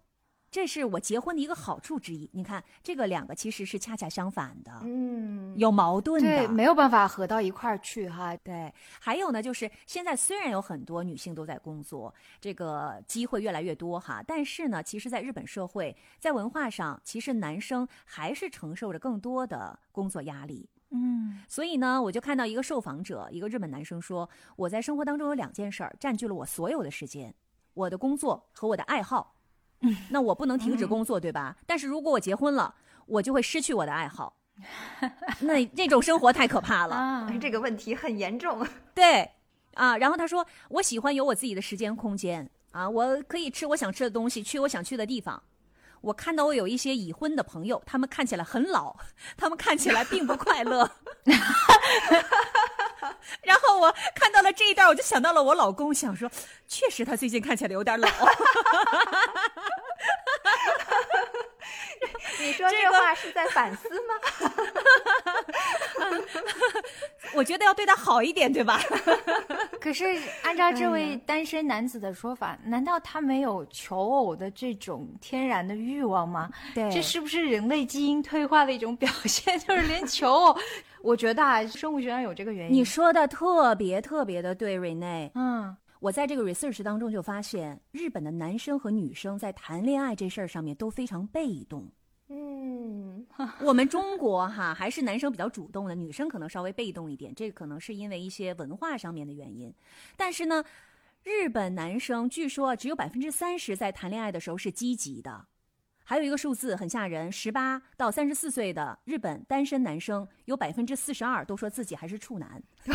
这是我结婚的一个好处之一。你看，这个两个其实是恰恰相反的，嗯，有矛盾的。对，没有办法合到一块儿去哈。对，还有呢，就是现在虽然有很多女性都在工作，这个机会越来越多哈，但是呢，其实，在日本社会，在文化上，其实男生还是承受着更多的工作压力。嗯，所以呢，我就看到一个受访者，一个日本男生说，我在生活当中有两件事儿占据了我所有的时间，我的工作和我的爱好。那我不能停止工作，对吧？但是如果我结婚了，我就会失去我的爱好。那那种生活太可怕了。啊，这个问题很严重。对，啊，然后他说，我喜欢有我自己的时间空间啊，我可以吃我想吃的东西，去我想去的地方。我看到我有一些已婚的朋友，他们看起来很老，他们看起来并不快乐。然后我看到了这一段，我就想到了我老公，想说，确实他最近看起来有点老。你说这话是在反思吗？我觉得要对他好一点，对吧？可是按照这位单身男子的说法，难道他没有求偶的这种天然的欲望吗？对这是不是人类基因退化的一种表现？就是连求偶，我觉得啊，生物学上有这个原因。你说的特别特别的对，瑞内。嗯，我在这个 research 当中就发现，日本的男生和女生在谈恋爱这事儿上面都非常被动。嗯，我们中国哈还是男生比较主动的，女生可能稍微被动一点，这可能是因为一些文化上面的原因。但是呢，日本男生据说只有百分之三十在谈恋爱的时候是积极的。还有一个数字很吓人，十八到三十四岁的日本单身男生有百分之四十二都说自己还是处男。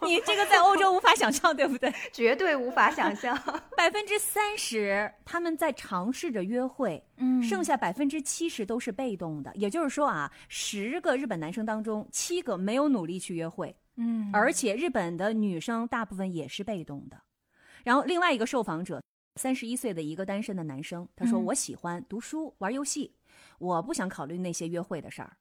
你这个在欧洲无法想象，对不对？绝对无法想象。百分之三十他们在尝试着约会，嗯剩下百分之七十都是被动的。也就是说啊，十个日本男生当中，七个没有努力去约会，嗯，而且日本的女生大部分也是被动的。然后另外一个受访者，三十一岁的一个单身的男生，他说：“嗯我喜欢读书、玩游戏，我不想考虑那些约会的事儿。”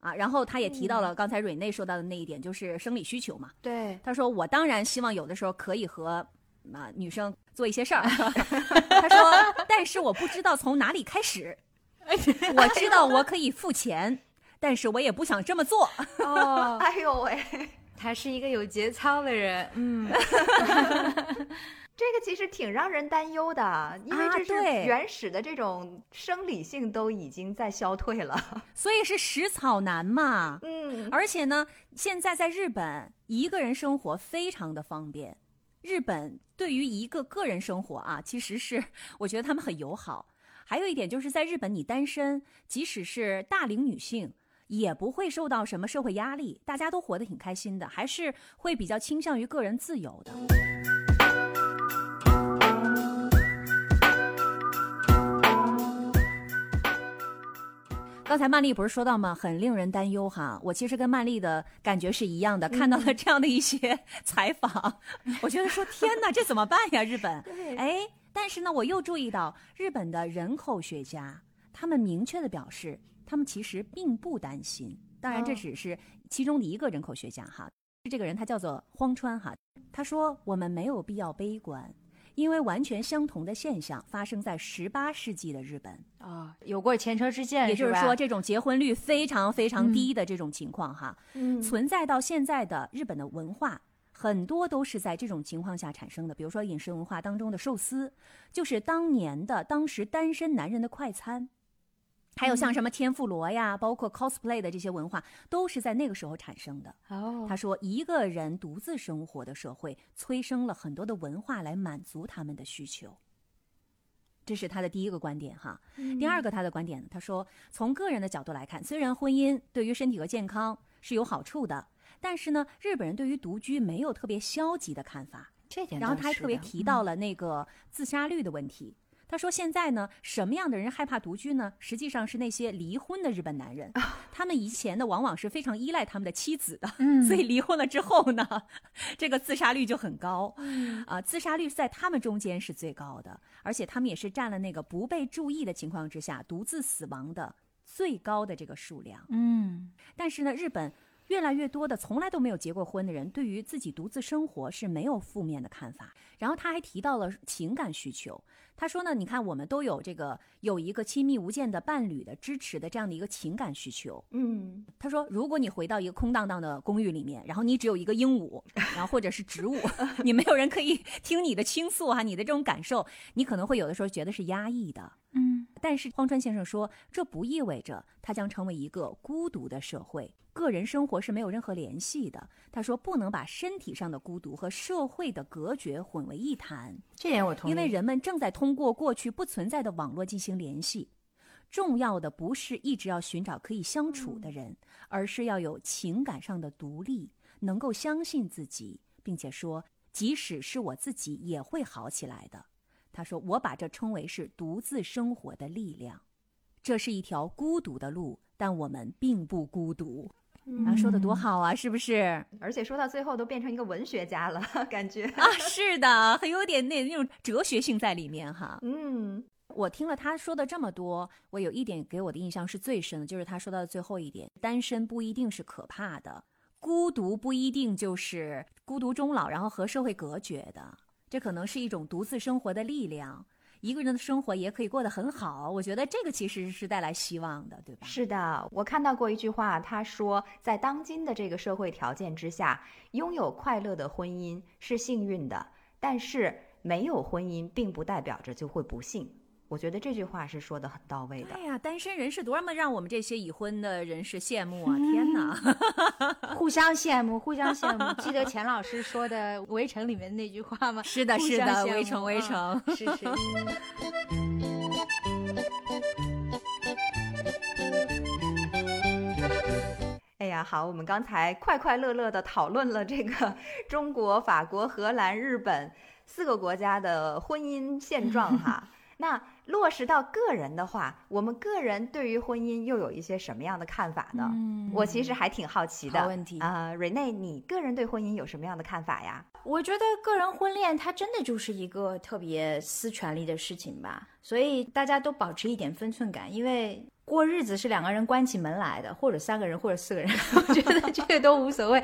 啊，然后他也提到了刚才蕊内说到的那一点，就是生理需求嘛。对，他说：“我当然希望有的时候可以和啊女生做一些事儿。”他说：“但是我不知道从哪里开始。我知道我可以付钱，但是我也不想这么做。哦，哎呦喂，他是一个有节操的人，嗯，这个其实挺让人担忧的，因为啊这是对原始的这种生理性都已经在消退了。所以是食草男嘛。嗯，而且呢，现在在日本一个人生活非常的方便。日本对于一个个人生活啊，其实是我觉得他们很友好。还有一点就是在日本，你单身，即使是大龄女性，也不会受到什么社会压力，大家都活得挺开心的，还是会比较倾向于个人自由的。刚才曼丽不是说到吗？很令人担忧哈。我其实跟曼丽的感觉是一样的，看到了这样的一些 采访，我觉得说天哪，这怎么办呀？日本，哎，但是呢，我又注意到日本的人口学家，他们明确的表示，他们其实并不担心。当然，这哦只是其中的一个人口学家哈。这个人他叫做荒川哈，他说我们没有必要悲观，因为完全相同的现象发生在十八世纪的日本。啊，有过前车之鉴，也就是说，这种结婚率非常非常低的这种情况哈，嗯存在到现在的日本的文化，很多都是在这种情况下产生的。比如说饮食文化当中的寿司，就是当年的当时单身男人的快餐。还有像什么天妇罗呀，包括 cosplay 的这些文化，都是在那个时候产生的。哦他说，一个人独自生活的社会，催生了很多的文化来满足他们的需求。这是他的第一个观点哈。第二个他的观点呢，他说，从个人的角度来看，虽然婚姻对于身体和健康是有好处的，但是呢，日本人对于独居没有特别消极的看法。这点然后他还特别提到了那个自杀率的问题。他说：“现在呢，什么样的人害怕独居呢？实际上是那些离婚的日本男人，他们以前呢往往是非常依赖他们的妻子的，所以离婚了之后呢，这个自杀率就很高。啊、自杀率在他们中间是最高的，而且他们也是占了那个不被注意的情况之下独自死亡的最高的这个数量。嗯但是呢，日本越来越多的从来都没有结过婚的人，对于自己独自生活是没有负面的看法。然后他还提到了情感需求，他说呢，你看我们都有这个有一个亲密无间的伴侣的支持的这样的一个情感需求。嗯，他说，如果你回到一个空荡荡的公寓里面，然后你只有一个鹦鹉，然后或者是植物，你没有人可以听你的倾诉哈、你的这种感受，你可能会有的时候觉得是压抑的。嗯但是荒川先生说，这不意味着他将成为一个孤独的社会，个人生活是没有任何联系的。他说，不能把身体上的孤独和社会的隔绝混为一谈，这点我同意，因为人们正在通过过去不存在的网络进行联系。重要的不是一直要寻找可以相处的人，而是要有情感上的独立，能够相信自己，并且说，即使是我自己也会好起来的。他说：“我把这称为是独自生活的力量，这是一条孤独的路，但我们并不孤独。”啊，说的多好啊，是不是？而且说到最后都变成一个文学家了，感觉。啊，是的，很有点那那种哲学性在里面哈。嗯我听了他说的这么多，我有一点给我的印象是最深的，就是他说到的最后一点：单身不一定是可怕的，孤独不一定就是孤独终老，然后和社会隔绝的，这可能是一种独自生活的力量。一个人的生活也可以过得很好，我觉得这个其实是带来希望的，对吧？是的，我看到过一句话，他说，在当今的这个社会条件之下，拥有快乐的婚姻是幸运的，但是没有婚姻并不代表着就会不幸。我觉得这句话是说的很到位的哎。呀，单身人士多么让我们这些已婚的人士羡慕啊！天哪，互相羡慕，互相羡慕。记得钱老师说的《围城》里面那句话吗？是的，是的，围城，围城。嗯是是。哎呀，好，我们刚才快快乐乐的讨论了这个 中国、法国、荷兰、日本四个国家的婚姻现状哈。那落实到个人的话，我们个人对于婚姻又有一些什么样的看法呢？嗯我其实还挺好奇的。好问题啊、瑞内，你个人对婚姻有什么样的看法呀？我觉得个人婚恋它真的就是一个特别私权利的事情吧，所以大家都保持一点分寸感，因为过日子是两个人关起门来的，或者三个人，或者四个人，我觉得这个都无所谓。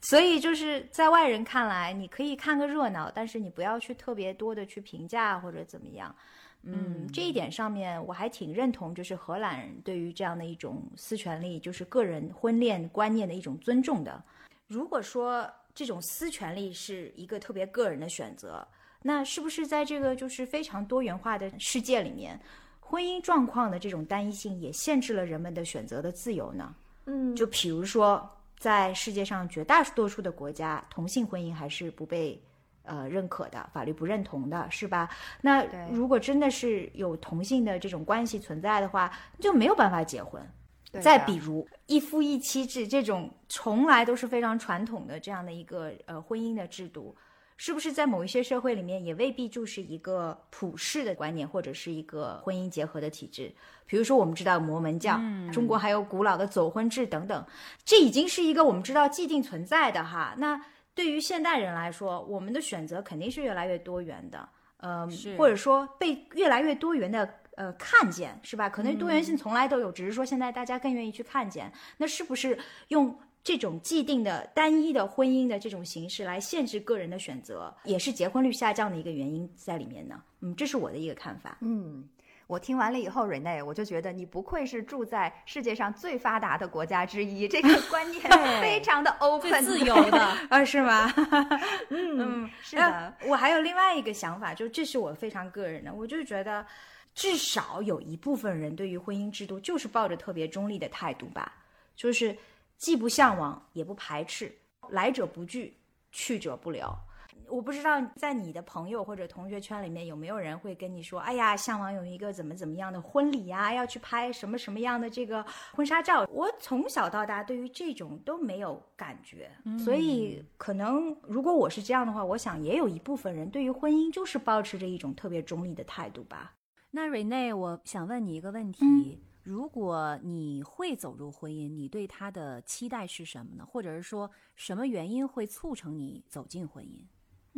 所以就是在外人看来，你可以看个热闹，但是你不要去特别多的去评价或者怎么样。嗯，这一点上面我还挺认同，就是荷兰人对于这样的一种私权利，就是个人婚恋观念的一种尊重的。如果说这种私权利是一个特别个人的选择，那是不是在这个就是非常多元化的世界里面，婚姻状况的这种单一性也限制了人们的选择的自由呢？嗯就比如说，在世界上绝大多数的国家，同性婚姻还是不被呃认可的，法律不认同的，是吧？那如果真的是有同性的这种关系存在的话，就没有办法结婚。再比如一夫一妻制这种从来都是非常传统的这样的一个呃婚姻的制度，是不是在某一些社会里面也未必就是一个普世的观念，或者是一个婚姻结合的体制？比如说我们知道摩门教，中国还有古老的走婚制等等，这已经是一个我们知道既定存在的哈。那对于现代人来说，我们的选择肯定是越来越多元的，呃，或者说被越来越多元的呃看见，是吧？可能多元性从来都有，只是说现在大家更愿意去看见。那是不是用这种既定的单一的婚姻的这种形式来限制个人的选择，也是结婚率下降的一个原因在里面呢？嗯，这是我的一个看法。嗯，我听完了以后，，Rene，，我就觉得你不愧是住在世界上最发达的国家之一，这个观念 非常的 open，自由的，啊，是吗？嗯，是的呃，我还有另外一个想法，就这是我非常个人的，我就觉得。至少有一部分人对于婚姻制度就是抱着特别中立的态度吧，就是既不向往也不排斥，来者不拒，去者不留。我不知道在你的朋友或者同学圈里面有没有人会跟你说，哎呀，向往有一个怎么怎么样的婚礼呀，要去拍什么什么样的这个婚纱照。我从小到大对于这种都没有感觉，所以可能如果我是这样的话，我想也有一部分人对于婚姻就是保持着一种特别中立的态度吧。那瑞内，我想问你一个问题：嗯如果你会走入婚姻，你对他的期待是什么呢？或者是说什么原因会促成你走进婚姻？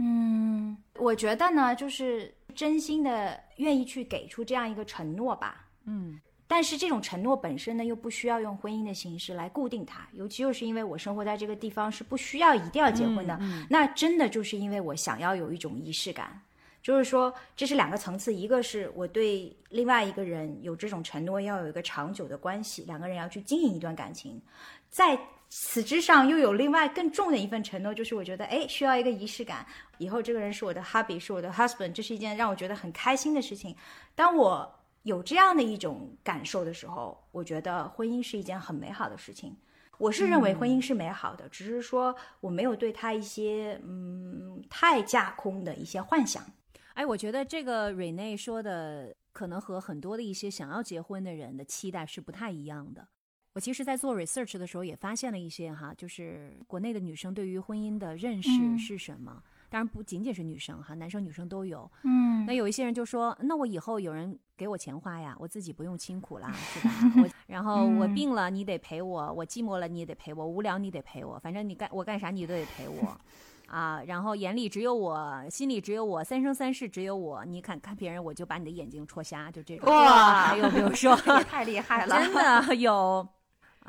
嗯，我觉得呢，就是真心的愿意去给出这样一个承诺吧。嗯。但是这种承诺本身呢，又不需要用婚姻的形式来固定它，尤其又是因为我生活在这个地方是不需要一定要结婚的，嗯。那真的就是因为我想要有一种仪式感，就是说这是两个层次，一个是我对另外一个人有这种承诺，要有一个长久的关系，两个人要去经营一段感情，在此之上又有另外更重的一份承诺，就是我觉得哎需要一个仪式感，以后这个人是我的 hubby，是我的 husband，这是一件让我觉得很开心的事情。当我有这样的一种感受的时候，我觉得婚姻是一件很美好的事情。我是认为婚姻是美好的，只是说我没有对他一些嗯太架空的一些幻想。哎，我觉得这个 Rene 说的可能和很多的一些想要结婚的人的期待是不太一样的。我其实，在做 research 的时候也发现了一些哈，就是国内的女生对于婚姻的认识嗯是什么。当然不仅仅是女生哈，男生女生都有。嗯那有一些人就说，那我以后有人给我钱花呀，我自己不用辛苦啦，是吧？我然后我嗯病了你得陪我，我寂寞了你也得陪我，无聊你得陪我，反正你干我干啥你都得陪我。啊，然后眼里只有我，心里只有我，三生三世只有我。你看看别人，我就把你的眼睛戳瞎，就这种。哇还有比如说，也太厉害了，真的有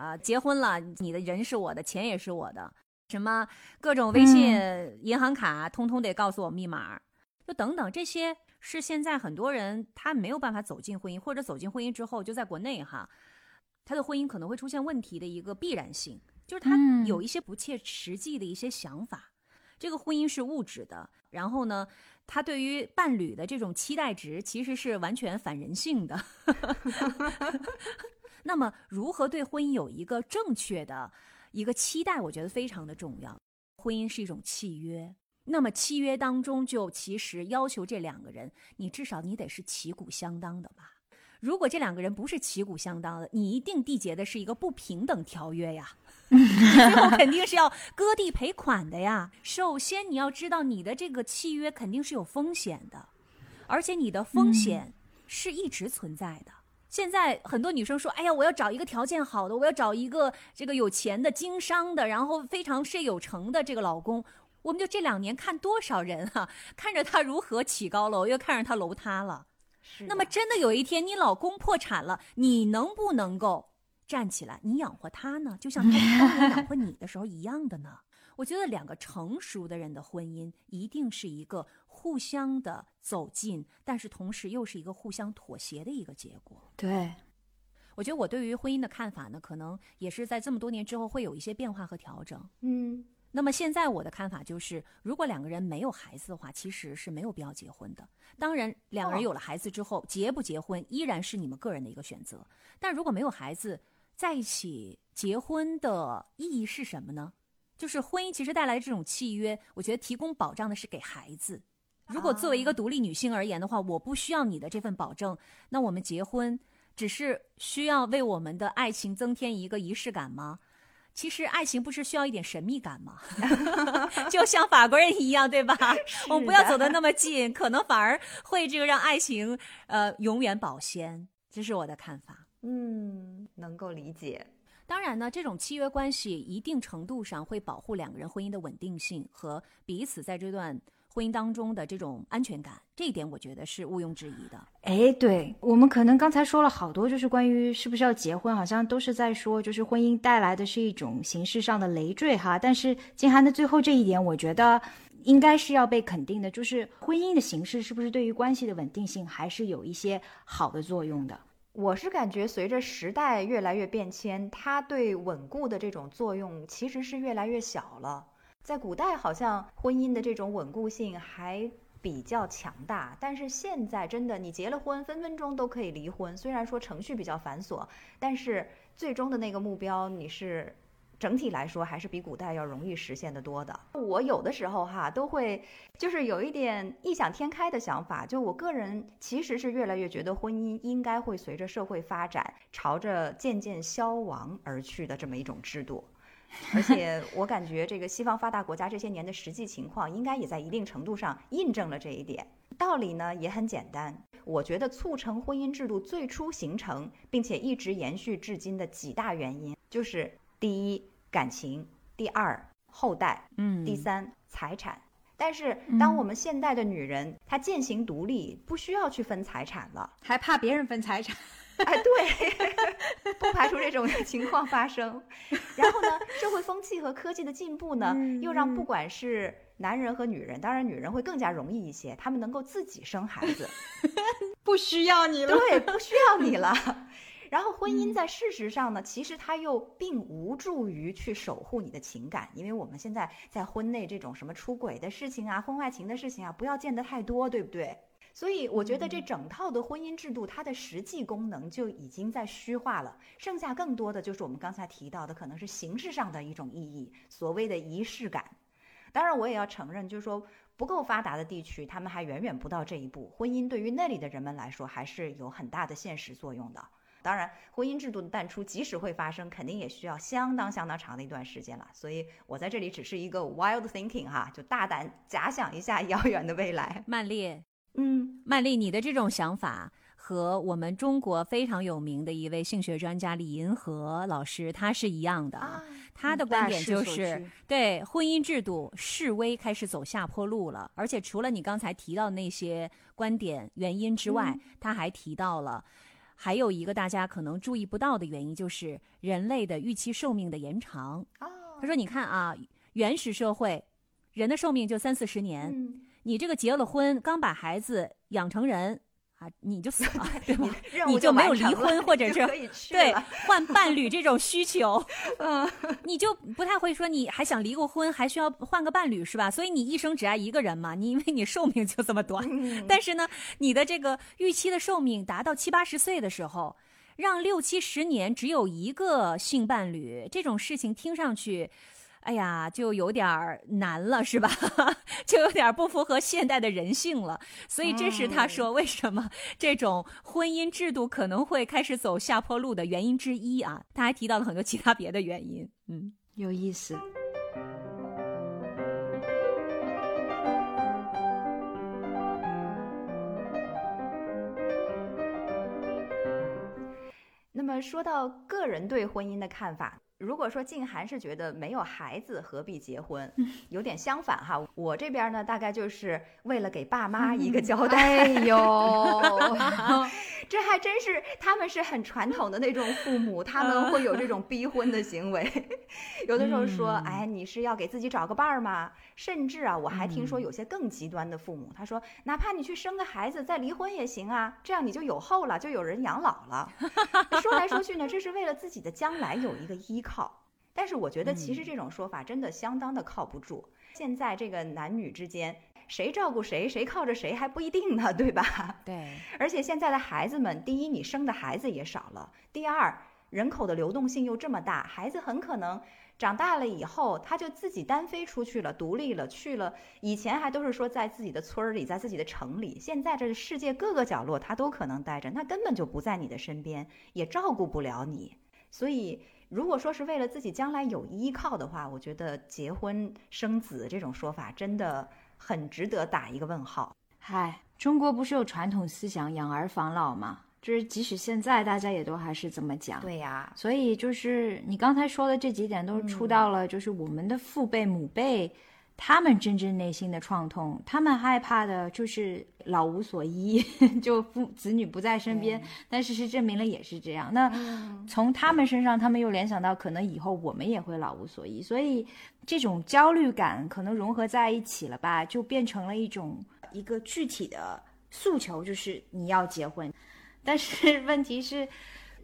啊、结婚了，你的人是我的，钱也是我的，什么各种微信、银行卡，通通得告诉我密码，就等等，这些是现在很多人他没有办法走进婚姻，或者走进婚姻之后，就在国内哈，他的婚姻可能会出现问题的一个必然性，就是他嗯有一些不切实际的一些想法。这个婚姻是物质的，然后呢，他对于伴侣的这种期待值其实是完全反人性的。那么，如何对婚姻有一个正确的一个期待，我觉得非常的重要。婚姻是一种契约，那么契约当中就其实要求这两个人，你至少你得是旗鼓相当的吧。如果这两个人不是旗鼓相当的，你一定缔结的是一个不平等条约呀，你最后肯定是要割地赔款的呀。首先你要知道你的这个契约肯定是有风险的，而且你的风险是一直存在的。现在很多女生说：“哎呀，我要找一个条件好的，我要找一个这个有钱的经商的，然后非常事业有成的这个老公。”我们就这两年看多少人啊，看着他如何起高楼，又看着他楼塌了。是那么真的有一天你老公破产了，你能不能够站起来，你养活他呢？就像他当年养活你的时候一样的呢？我觉得两个成熟的人的婚姻一定是一个互相的走近，但是同时又是一个互相妥协的一个结果。对，我觉得我对于婚姻的看法呢，可能也是在这么多年之后会有一些变化和调整。嗯那么现在我的看法就是，如果两个人没有孩子的话，其实是没有必要结婚的。当然，两个人有了孩子之后，结不结婚依然是你们个人的一个选择。但如果没有孩子，在一起结婚的意义是什么呢？就是婚姻其实带来的这种契约，我觉得提供保障的是给孩子。如果作为一个独立女性而言的话，我不需要你的这份保证，那我们结婚只是需要为我们的爱情增添一个仪式感吗？其实爱情不是需要一点神秘感吗？就像法国人一样，对吧？我们不要走得那么近，可能反而会这个让爱情呃永远保鲜。这是我的看法。嗯，能够理解。当然呢，这种契约关系一定程度上会保护两个人婚姻的稳定性和彼此在这段婚姻当中的这种安全感，这一点我觉得是毋庸置疑的。哎，对我们可能刚才说了好多，就是关于是不是要结婚，好像都是在说，就是婚姻带来的是一种形式上的累赘哈。但是金涵的最后这一点，我觉得应该是要被肯定的，就是婚姻的形式是不是对于关系的稳定性还是有一些好的作用的。我是感觉随着时代越来越变迁，它对稳固的这种作用其实是越来越小了。在古代，好像婚姻的这种稳固性还比较强大。但是现在真的，你结了婚，分分钟都可以离婚。虽然说程序比较繁琐，但是最终的那个目标，你是。整体来说还是比古代要容易实现的多的。我有的时候哈都会就是有一点异想天开的想法，就我个人其实是越来越觉得婚姻应该会随着社会发展朝着渐渐消亡而去的这么一种制度。而且 我感觉这个西方发达国家这些年的实际情况，应该也在一定程度上印证了这一点。道理呢也很简单，我觉得促成婚姻制度最初形成并且一直延续至今的几大原因，就是第一。感情，第二后代，嗯，第三财产。但是，当我们现代的女人她践行独立，不需要去分财产了，还怕别人分财产？哎，对，不排除这种情况发生。然后呢，社会风气和科技的进步呢，又让不管是男人和女人，当然女人会更加容易一些，他们能够自己生孩子，不需要你了，对，不需要你了。然后婚姻在事实上呢，其实它又并无助于去守护你的情感，因为我们现在在婚内这种什么出轨的事情啊、婚外情的事情啊，不要见得太多，对不对？所以我觉得这整套的婚姻制度，它的实际功能就已经在虚化了，剩下更多的就是我们刚才提到的，可能是形式上的一种意义，所谓的仪式感。当然，我也要承认，就是说不够发达的地区，他们还远远不到这一步。婚姻对于那里的人们来说，还是有很大的现实作用的。当然，婚姻制度的淡出，即使会发生，肯定也需要相当相当长的一段时间了。所以我在这里只是一个 wild thinking 哈，就大胆假想一下遥远的未来。曼丽，嗯，曼丽，你的这种想法和我们中国非常有名的一位性学专家李银河老师他是一样的啊。他的观点就是，对婚姻制度示威开始走下坡路了。而且除了你刚才提到那些观点原因之外，他还提到了。还有一个大家可能注意不到的原因，就是人类的预期寿命的延长。他说：“你看啊，原始社会人的寿命就三四十年，你这个结了婚，刚把孩子养成人。”啊，你就死了，对吧？你就没有离婚或者是对换伴侣这种需求，嗯，你就不太会说你还想离过婚，还需要换个伴侣是吧？所以你一生只爱一个人嘛，你因为你寿命就这么短。但是呢，你的这个预期的寿命达到七八十岁的时候，让六七十年只有一个性伴侣这种事情，听上去。哎呀，就有点难了，是吧？就有点不符合现代的人性了。所以这是他说为什么这种婚姻制度可能会开始走下坡路的原因之一啊。他还提到了很多其他别的原因，嗯，有意思。那么说到个人对婚姻的看法。如果说静涵是觉得没有孩子何必结婚，有点相反哈。我这边呢，大概就是为了给爸妈一个交代。哎呦，这还真是他们是很传统的那种父母，他们会有这种逼婚的行为。有的时候说，哎，你是要给自己找个伴儿吗？甚至啊，我还听说有些更极端的父母，他说，哪怕你去生个孩子再离婚也行啊，这样你就有后了，就有人养老了。说来说去呢，这是为了自己的将来有一个依靠。靠，但是我觉得其实这种说法真的相当的靠不住。现在这个男女之间，谁照顾谁，谁靠着谁还不一定呢，对吧？对。而且现在的孩子们，第一，你生的孩子也少了；第二，人口的流动性又这么大，孩子很可能长大了以后，他就自己单飞出去了，独立了，去了。以前还都是说在自己的村儿里，在自己的城里，现在这世界各个角落，他都可能待着，那根本就不在你的身边，也照顾不了你，所以。如果说是为了自己将来有依靠的话，我觉得结婚生子这种说法真的很值得打一个问号。嗨，中国不是有传统思想养儿防老吗？就是即使现在大家也都还是这么讲。对呀，所以就是你刚才说的这几点都是出到了，就是我们的父辈母辈。他们真正内心的创痛，他们害怕的就是老无所依，就父子女不在身边。但事实证明了也是这样。那从他们身上，他们又联想到可能以后我们也会老无所依，所以这种焦虑感可能融合在一起了吧，就变成了一种一个具体的诉求，就是你要结婚。但是问题是，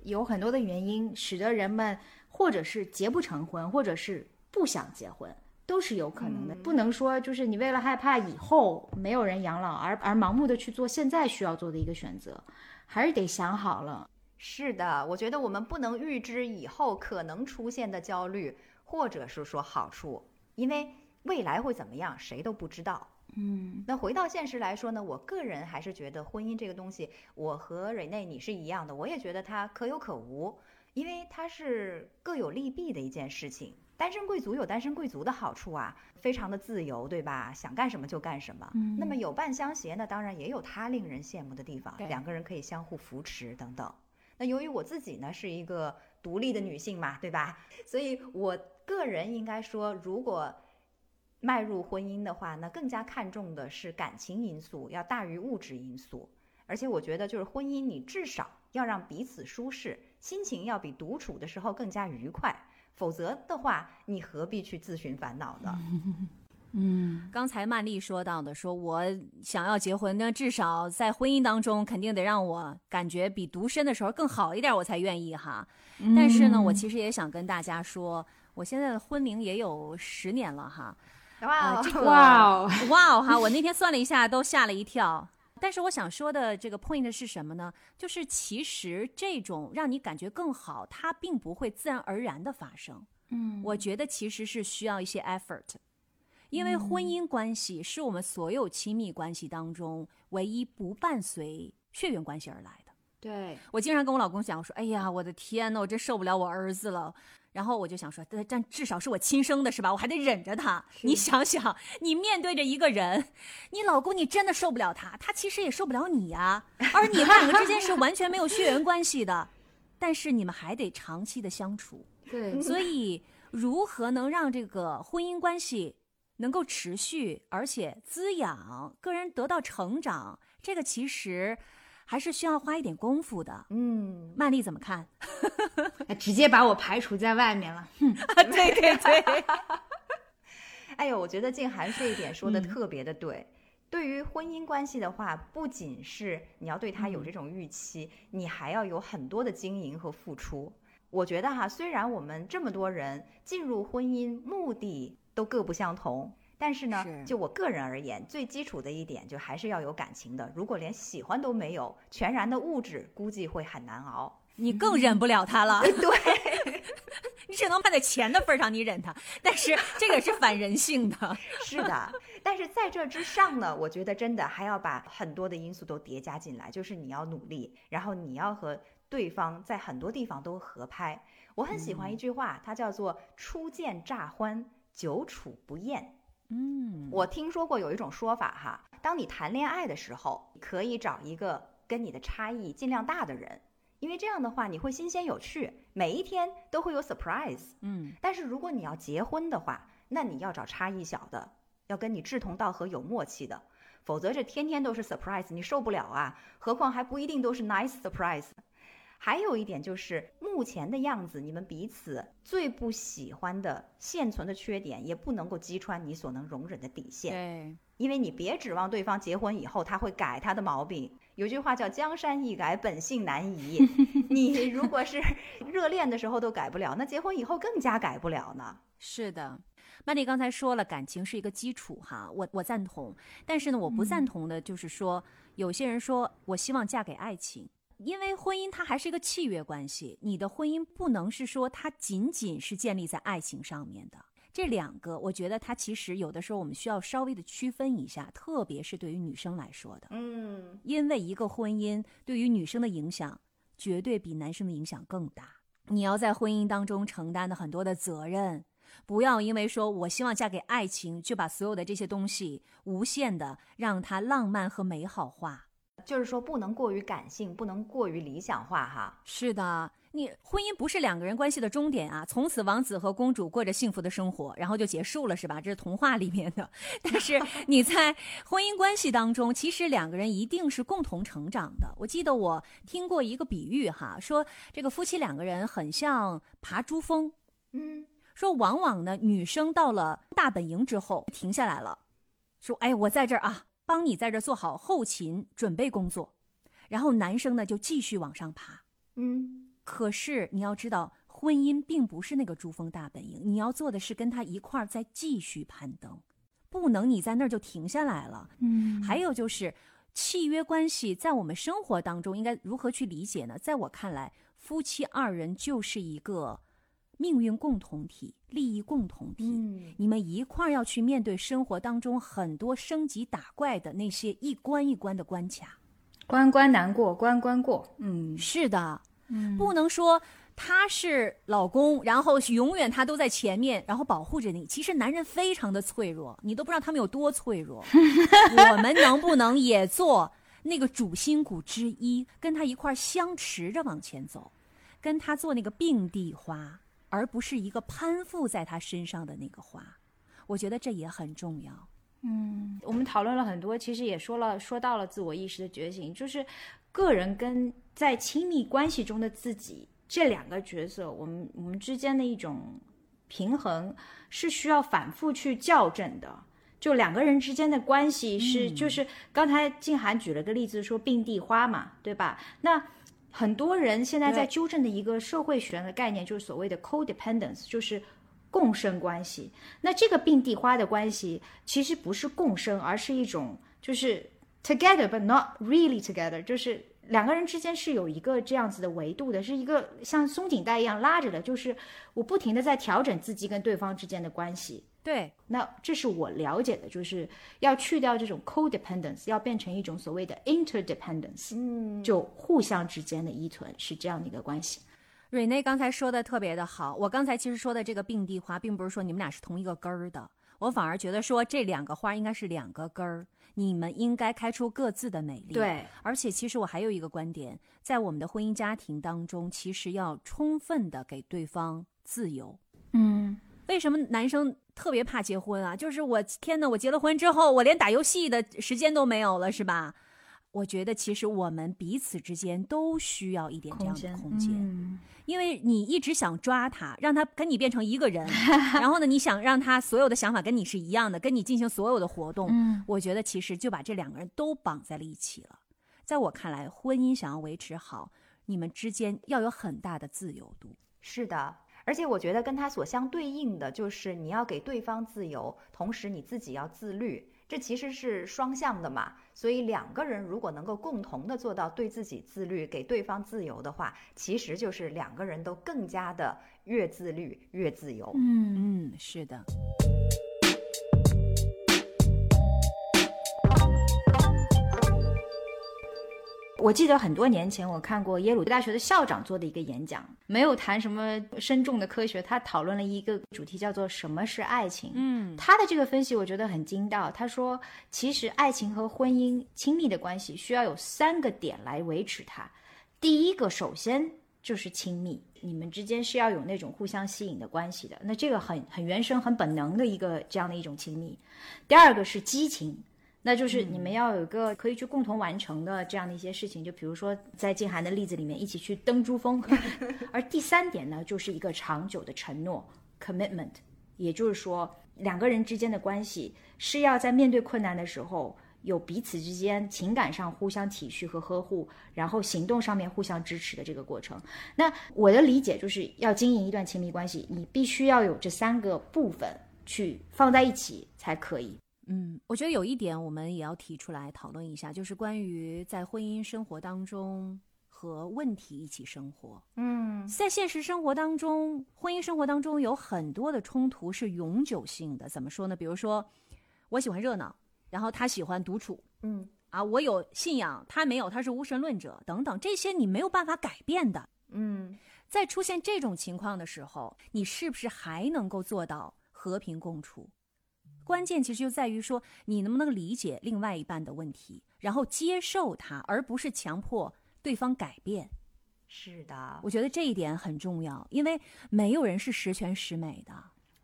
有很多的原因使得人们或者是结不成婚，或者是不想结婚。都是有可能的，嗯不能说就是你为了害怕以后没有人养老而而盲目的去做现在需要做的一个选择，还是得想好了。是的，我觉得我们不能预知以后可能出现的焦虑，或者是说好处，因为未来会怎么样，谁都不知道。嗯那回到现实来说呢，我个人还是觉得婚姻这个东西，我和蕊内你是一样的，我也觉得它可有可无，因为它是各有利弊的一件事情。单身贵族有单身贵族的好处啊，非常的自由，对吧？想干什么就干什么。嗯那么有伴相携呢，当然也有它令人羡慕的地方，对两个人可以相互扶持等等。那由于我自己呢是一个独立的女性嘛，对吧？所以我个人应该说，如果迈入婚姻的话，那更加看重的是感情因素，要大于物质因素。而且我觉得，就是婚姻，你至少要让彼此舒适，心情要比独处的时候更加愉快。否则的话，你何必去自寻烦恼呢？嗯，刚才曼丽说到的，说我想要结婚，那至少在婚姻当中，肯定得让我感觉比独身的时候更好一点，我才愿意哈。但是呢，我其实也想跟大家说，我现在的婚龄也有十年了哈。哇、哦，哇哦，哇哦哈！我那天算了一下，都吓了一跳。但是我想说的这个 point 是什么呢？就是其实这种让你感觉更好，它并不会自然而然的发生。嗯我觉得其实是需要一些 effort，因为婚姻关系是我们所有亲密关系当中唯一不伴随血缘关系而来的。对，我经常跟我老公讲，我说：“哎呀，我的天呐，我真受不了我儿子了。”然后我就想说，但但至少是我亲生的，是吧？我还得忍着他。你想想，你面对着一个人，你老公你真的受不了他，他其实也受不了你呀、而你们两个之间是完全没有血缘关系的，但是你们还得长期的相处。对，所以，如何能让这个婚姻关系能够持续，而且滋养个人得到成长，这个其实还是需要花一点功夫的。嗯，曼丽怎么看？直接把我排除在外面了。对对 对，哎呦，我觉得静涵这一点说的特别的对。对于婚姻关系的话，不仅是你要对他有这种预期，你还要有很多的经营和付出。我觉得哈，虽然我们这么多人进入婚姻目的都各不相同，但是呢，是就我个人而言，最基础的一点就还是要有感情的。如果连喜欢都没有，全然的物质估计会很难熬。你更忍不了他了。对，你只能看在钱的份儿上，你忍他，但是这个是反人性的。是的，但是在这之上呢，我觉得真的还要把很多的因素都叠加进来，就是你要努力，然后你要和对方在很多地方都合拍。我很喜欢一句话，它叫做“初见乍欢，久处不厌”。嗯，我听说过有一种说法哈，当你谈恋爱的时候，可以找一个跟你的差异尽量大的人，因为这样的话你会新鲜有趣，每一天都会有 surprise。嗯，但是如果你要结婚的话，那你要找差异小的，要跟你志同道合、有默契的，否则这天天都是 surprise，你受不了啊！何况还不一定都是 nice surprise。还有一点就是，目前的样子，你们彼此最不喜欢的现存的缺点，也不能够击穿你所能容忍的底线。对，因为你别指望对方结婚以后他会改他的毛病。有句话叫“江山易改，本性难移 ”。你如果是热恋的时候都改不了，那结婚以后更加改不了呢。是的。曼丽刚才说了，感情是一个基础哈，我我赞同。但是呢，我不赞同的就是说，有些人说我希望嫁给爱情，因为婚姻它还是一个契约关系，你的婚姻不能是说它仅仅是建立在爱情上面的。这两个，我觉得它其实有的时候我们需要稍微的区分一下，特别是对于女生来说的，嗯，因为一个婚姻对于女生的影响绝对比男生的影响更大。你要在婚姻当中承担的很多的责任，不要因为说我希望嫁给爱情，就把所有的这些东西无限的让它浪漫和美好化。就是说不能过于感性，不能过于理想化哈。是的，你婚姻不是两个人关系的终点啊！从此王子和公主过着幸福的生活，然后就结束了，是吧？这是童话里面的。但是 你在婚姻关系当中，其实两个人一定是共同成长的。我记得我听过一个比喻哈，说这个夫妻两个人很像爬珠峰，嗯，说往往呢，女生到了大本营之后停下来了，说：“哎，我在这儿啊，帮你在这做好后勤准备工作。”然后男生呢就继续往上爬。嗯，可是你要知道，婚姻并不是那个珠峰大本营，你要做的是跟他一块儿再继续攀登，不能你在那儿就停下来了。嗯还有就是，契约关系在我们生活当中应该如何去理解呢？在我看来，夫妻二人就是一个命运共同体、利益共同体。嗯你们一块儿要去面对生活当中很多升级打怪的那些一关一关的关卡。关关难过关关过，嗯是的，嗯不能说他是老公，然后永远他都在前面，然后保护着你。其实男人非常的脆弱，你都不知道他们有多脆弱。我们能不能也做那个主心骨之一，跟他一块儿相持着往前走，跟他做那个并蒂花，而不是一个攀附在他身上的那个花？我觉得这也很重要。嗯，我们讨论了很多，其实也说了说到了自我意识的觉醒，就是个人跟在亲密关系中的自己这两个角色，我们我们之间的一种平衡是需要反复去校正的。就两个人之间的关系是，就是刚才静涵举了个例子，说并蒂花嘛，对吧？那很多人现在在纠正的一个社会学的概念，就是所谓的 codependence，就是共生关系。那这个并蒂花的关系其实不是共生，而是一种就是 together but not really together，就是两个人之间是有一个这样子的维度的，是一个像松紧带一样拉着的，就是我不停的在调整自己跟对方之间的关系。对，那这是我了解的，就是要去掉这种 codependence，要变成一种所谓的 interdependence，嗯，就互相之间的依存，是这样的一个关系。瑞内刚才说的特别的好，我刚才其实说的这个并蒂花，并不是说你们俩是同一个根儿的，我反而觉得说这两个花应该是两个根儿，你们应该开出各自的美丽。，对，而且其实我还有一个观点，在我们的婚姻家庭当中，其实要充分的给对方自由。嗯，为什么男生特别怕结婚啊？就是我天呐，我结了婚之后，我连打游戏的时间都没有了，是吧？我觉得其实我们彼此之间都需要一点这样的空间。嗯因为你一直想抓他，让他跟你变成一个人，然后呢，你想让他所有的想法跟你是一样的，跟你进行所有的活动。嗯我觉得其实就把这两个人都绑在了一起了。在我看来，婚姻想要维持好，你们之间要有很大的自由度。是的，而且我觉得跟它所相对应的就是你要给对方自由，同时你自己要自律，这其实是双向的嘛。所以两个人如果能够共同的做到对自己自律，给对方自由的话，其实就是两个人都更加的越自律越自由。嗯嗯，是的。我记得很多年前我看过耶鲁大学的校长做的一个演讲，没有谈什么深重的科学，他讨论了一个主题叫做“什么是爱情”。嗯他的这个分析我觉得很精到，他说，其实爱情和婚姻亲密的关系需要有三个点来维持它。第一个，首先就是亲密，你们之间是要有那种互相吸引的关系的，那这个很很原生、很本能的一个这样的一种亲密。第二个是激情。那就是你们要有一个可以去共同完成的这样的一些事情，就比如说在静涵的例子里面一起去登珠峰，而第三点呢，就是一个长久的承诺 （commitment），也就是说两个人之间的关系是要在面对困难的时候，有彼此之间情感上互相体恤和呵护，然后行动上面互相支持的这个过程。那我的理解就是要经营一段亲密关系，你必须要有这三个部分去放在一起才可以。嗯，我觉得有一点我们也要提出来讨论一下，就是关于在婚姻生活当中和问题一起生活。嗯在现实生活当中，婚姻生活当中有很多的冲突是永久性的。怎么说呢？比如说，我喜欢热闹，然后他喜欢独处嗯啊，我有信仰，他没有，他是无神论者等等，这些你没有办法改变的。嗯在出现这种情况的时候，你是不是还能够做到和平共处？关键其实就在于说，你能不能理解另外一半的问题，然后接受他，而不是强迫对方改变。是的，我觉得这一点很重要，因为没有人是十全十美的。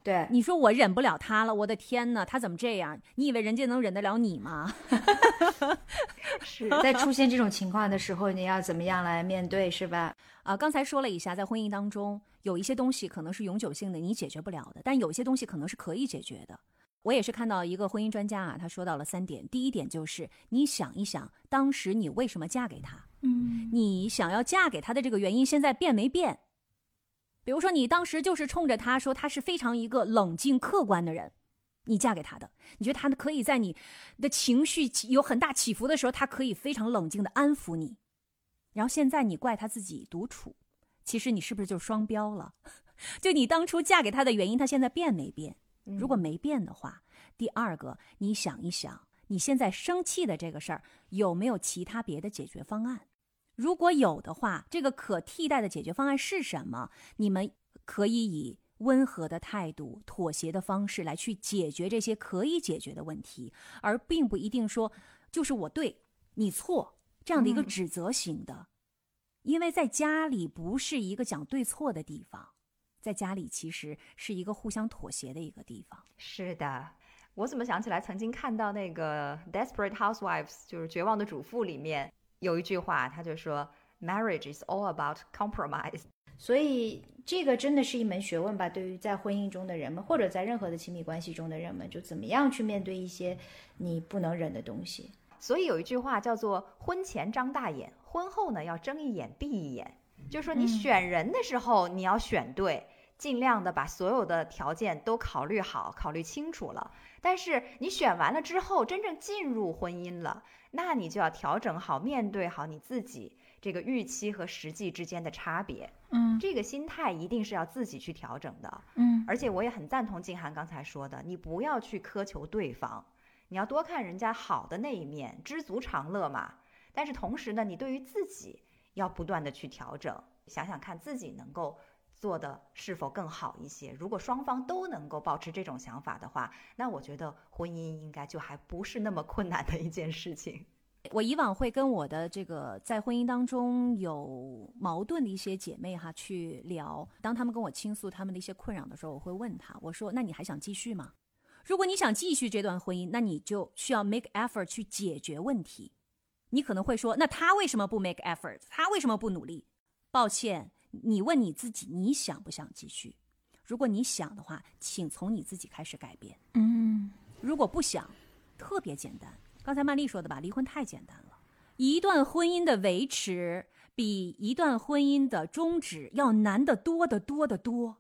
对，你说我忍不了他了，我的天呐，他怎么这样？你以为人家能忍得了你吗？是在出现这种情况的时候，你要怎么样来面对，是吧？啊，刚才说了一下，在婚姻当中有一些东西可能是永久性的，你解决不了的，但有一些东西可能是可以解决的。我也是看到一个婚姻专家啊，他说到了三点。第一点就是你想一想，当时你为什么嫁给他？嗯你想要嫁给他的这个原因，现在变没变？比如说，你当时就是冲着他说他是非常一个冷静客观的人，你嫁给他的，你觉得他可以在你的情绪有很大起伏的时候，他可以非常冷静的安抚你。然后现在你怪他自己独处，其实你是不是就双标了？就你当初嫁给他的原因，他现在变没变？如果没变的话，第二个，你想一想，你现在生气的这个事儿有没有其他别的解决方案？如果有的话，这个可替代的解决方案是什么？你们可以以温和的态度、妥协的方式来去解决这些可以解决的问题，而并不一定说就是我对你错这样的一个指责型的，因为在家里不是一个讲对错的地方。在家里其实是一个互相妥协的一个地方。是的，我怎么想起来曾经看到那个《Desperate Housewives》就是《绝望的主妇》里面有一句话，他就说：“Marriage is all about compromise。”所以这个真的是一门学问吧？对于在婚姻中的人们，或者在任何的亲密关系中的人们，就怎么样去面对一些你不能忍的东西。所以有一句话叫做“婚前张大眼，婚后呢要睁一眼闭一眼”，就是说你选人的时候你要选对。尽量的把所有的条件都考虑好、考虑清楚了。但是你选完了之后，真正进入婚姻了，那你就要调整好、面对好你自己这个预期和实际之间的差别。嗯，这个心态一定是要自己去调整的。嗯，而且我也很赞同静涵刚才说的，你不要去苛求对方，你要多看人家好的那一面，知足常乐嘛。但是同时呢，你对于自己要不断的去调整，想想看自己能够。做的是否更好一些？如果双方都能够保持这种想法的话，那我觉得婚姻应该就还不是那么困难的一件事情。我以往会跟我的这个在婚姻当中有矛盾的一些姐妹哈去聊，当他们跟我倾诉他们的一些困扰的时候，我会问他，我说：“那你还想继续吗？如果你想继续这段婚姻，那你就需要 make effort 去解决问题。你可能会说，那他为什么不 make effort？他为什么不努力？抱歉。”你问你自己，你想不想继续？如果你想的话，请从你自己开始改变。嗯，如果不想，特别简单。刚才曼丽说的吧，离婚太简单了。一段婚姻的维持比一段婚姻的终止要难得多得多得多。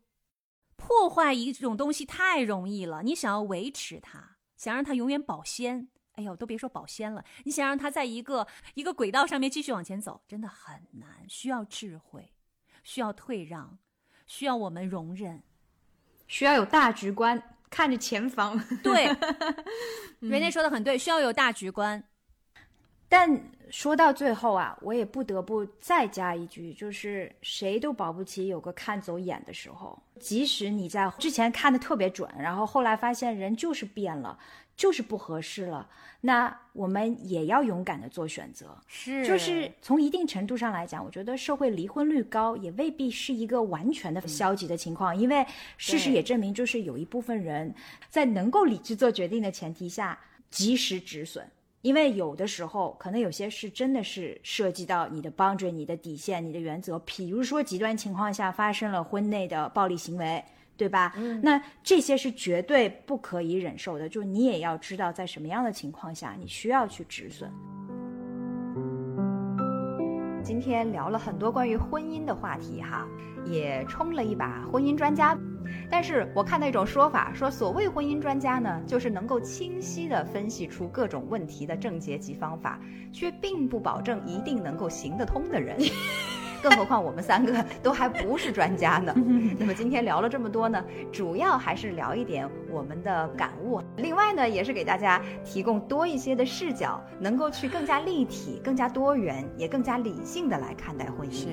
破坏一种东西太容易了，你想要维持它，想让它永远保鲜，哎呦，都别说保鲜了，你想让它在一个一个轨道上面继续往前走，真的很难，需要智慧。需要退让，需要我们容忍，需要有大局观，看着前方。对，人家说的很对，需要有大局观。但说到最后啊，我也不得不再加一句，就是谁都保不齐有个看走眼的时候。即使你在之前看的特别准，然后后来发现人就是变了。就是不合适了，那我们也要勇敢的做选择。是，就是从一定程度上来讲，我觉得社会离婚率高也未必是一个完全的消极的情况，因为事实也证明，就是有一部分人在能够理智做决定的前提下及时止损。因为有的时候可能有些事真的是涉及到你的 boundary、你的底线、你的原则，比如说极端情况下发生了婚内的暴力行为。对吧？嗯，那这些是绝对不可以忍受的，就你也要知道在什么样的情况下你需要去止损。今天聊了很多关于婚姻的话题哈，也冲了一把婚姻专家。但是我看到一种说法，说所谓婚姻专家呢，就是能够清晰地分析出各种问题的症结及方法，却并不保证一定能够行得通的人。更何况我们三个都还不是专家呢。那么今天聊了这么多呢，主要还是聊一点我们的感悟。另外呢，也是给大家提供多一些的视角，能够去更加立体、更加多元，也更加理性的来看待婚姻。是。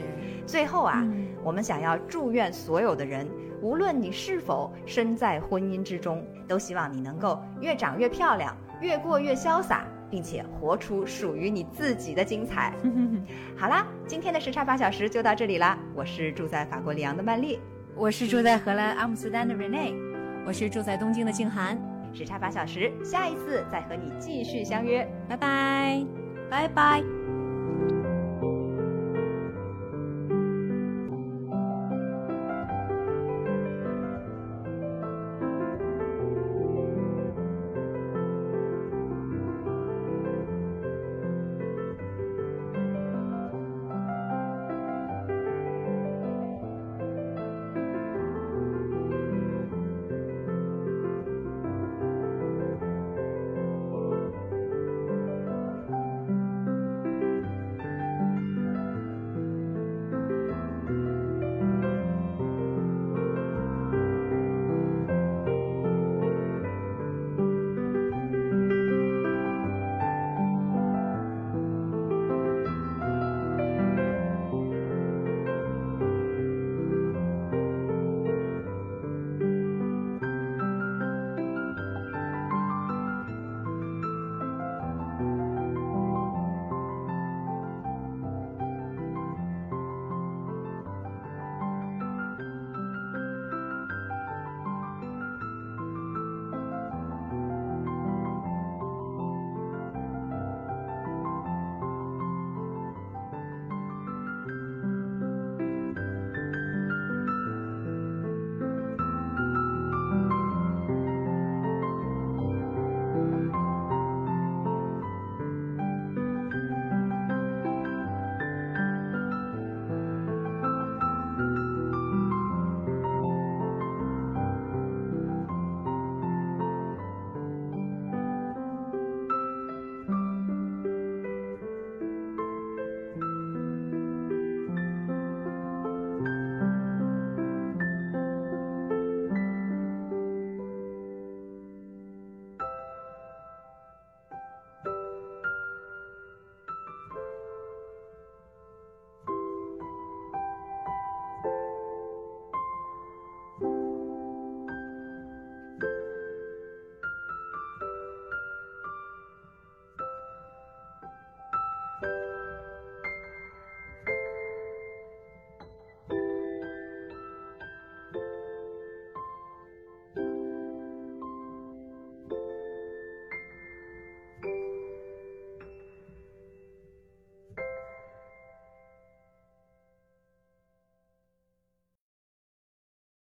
最后啊，我们想要祝愿所有的人，无论你是否身在婚姻之中，都希望你能够越长越漂亮，越过越潇洒。并且活出属于你自己的精彩。好啦，今天的时差八小时就到这里啦。我是住在法国里昂的曼丽，我是住在荷兰阿姆斯特丹的 Rene，我是住在东京的静涵。时差八小时，下一次再和你继续相约。拜拜，拜拜。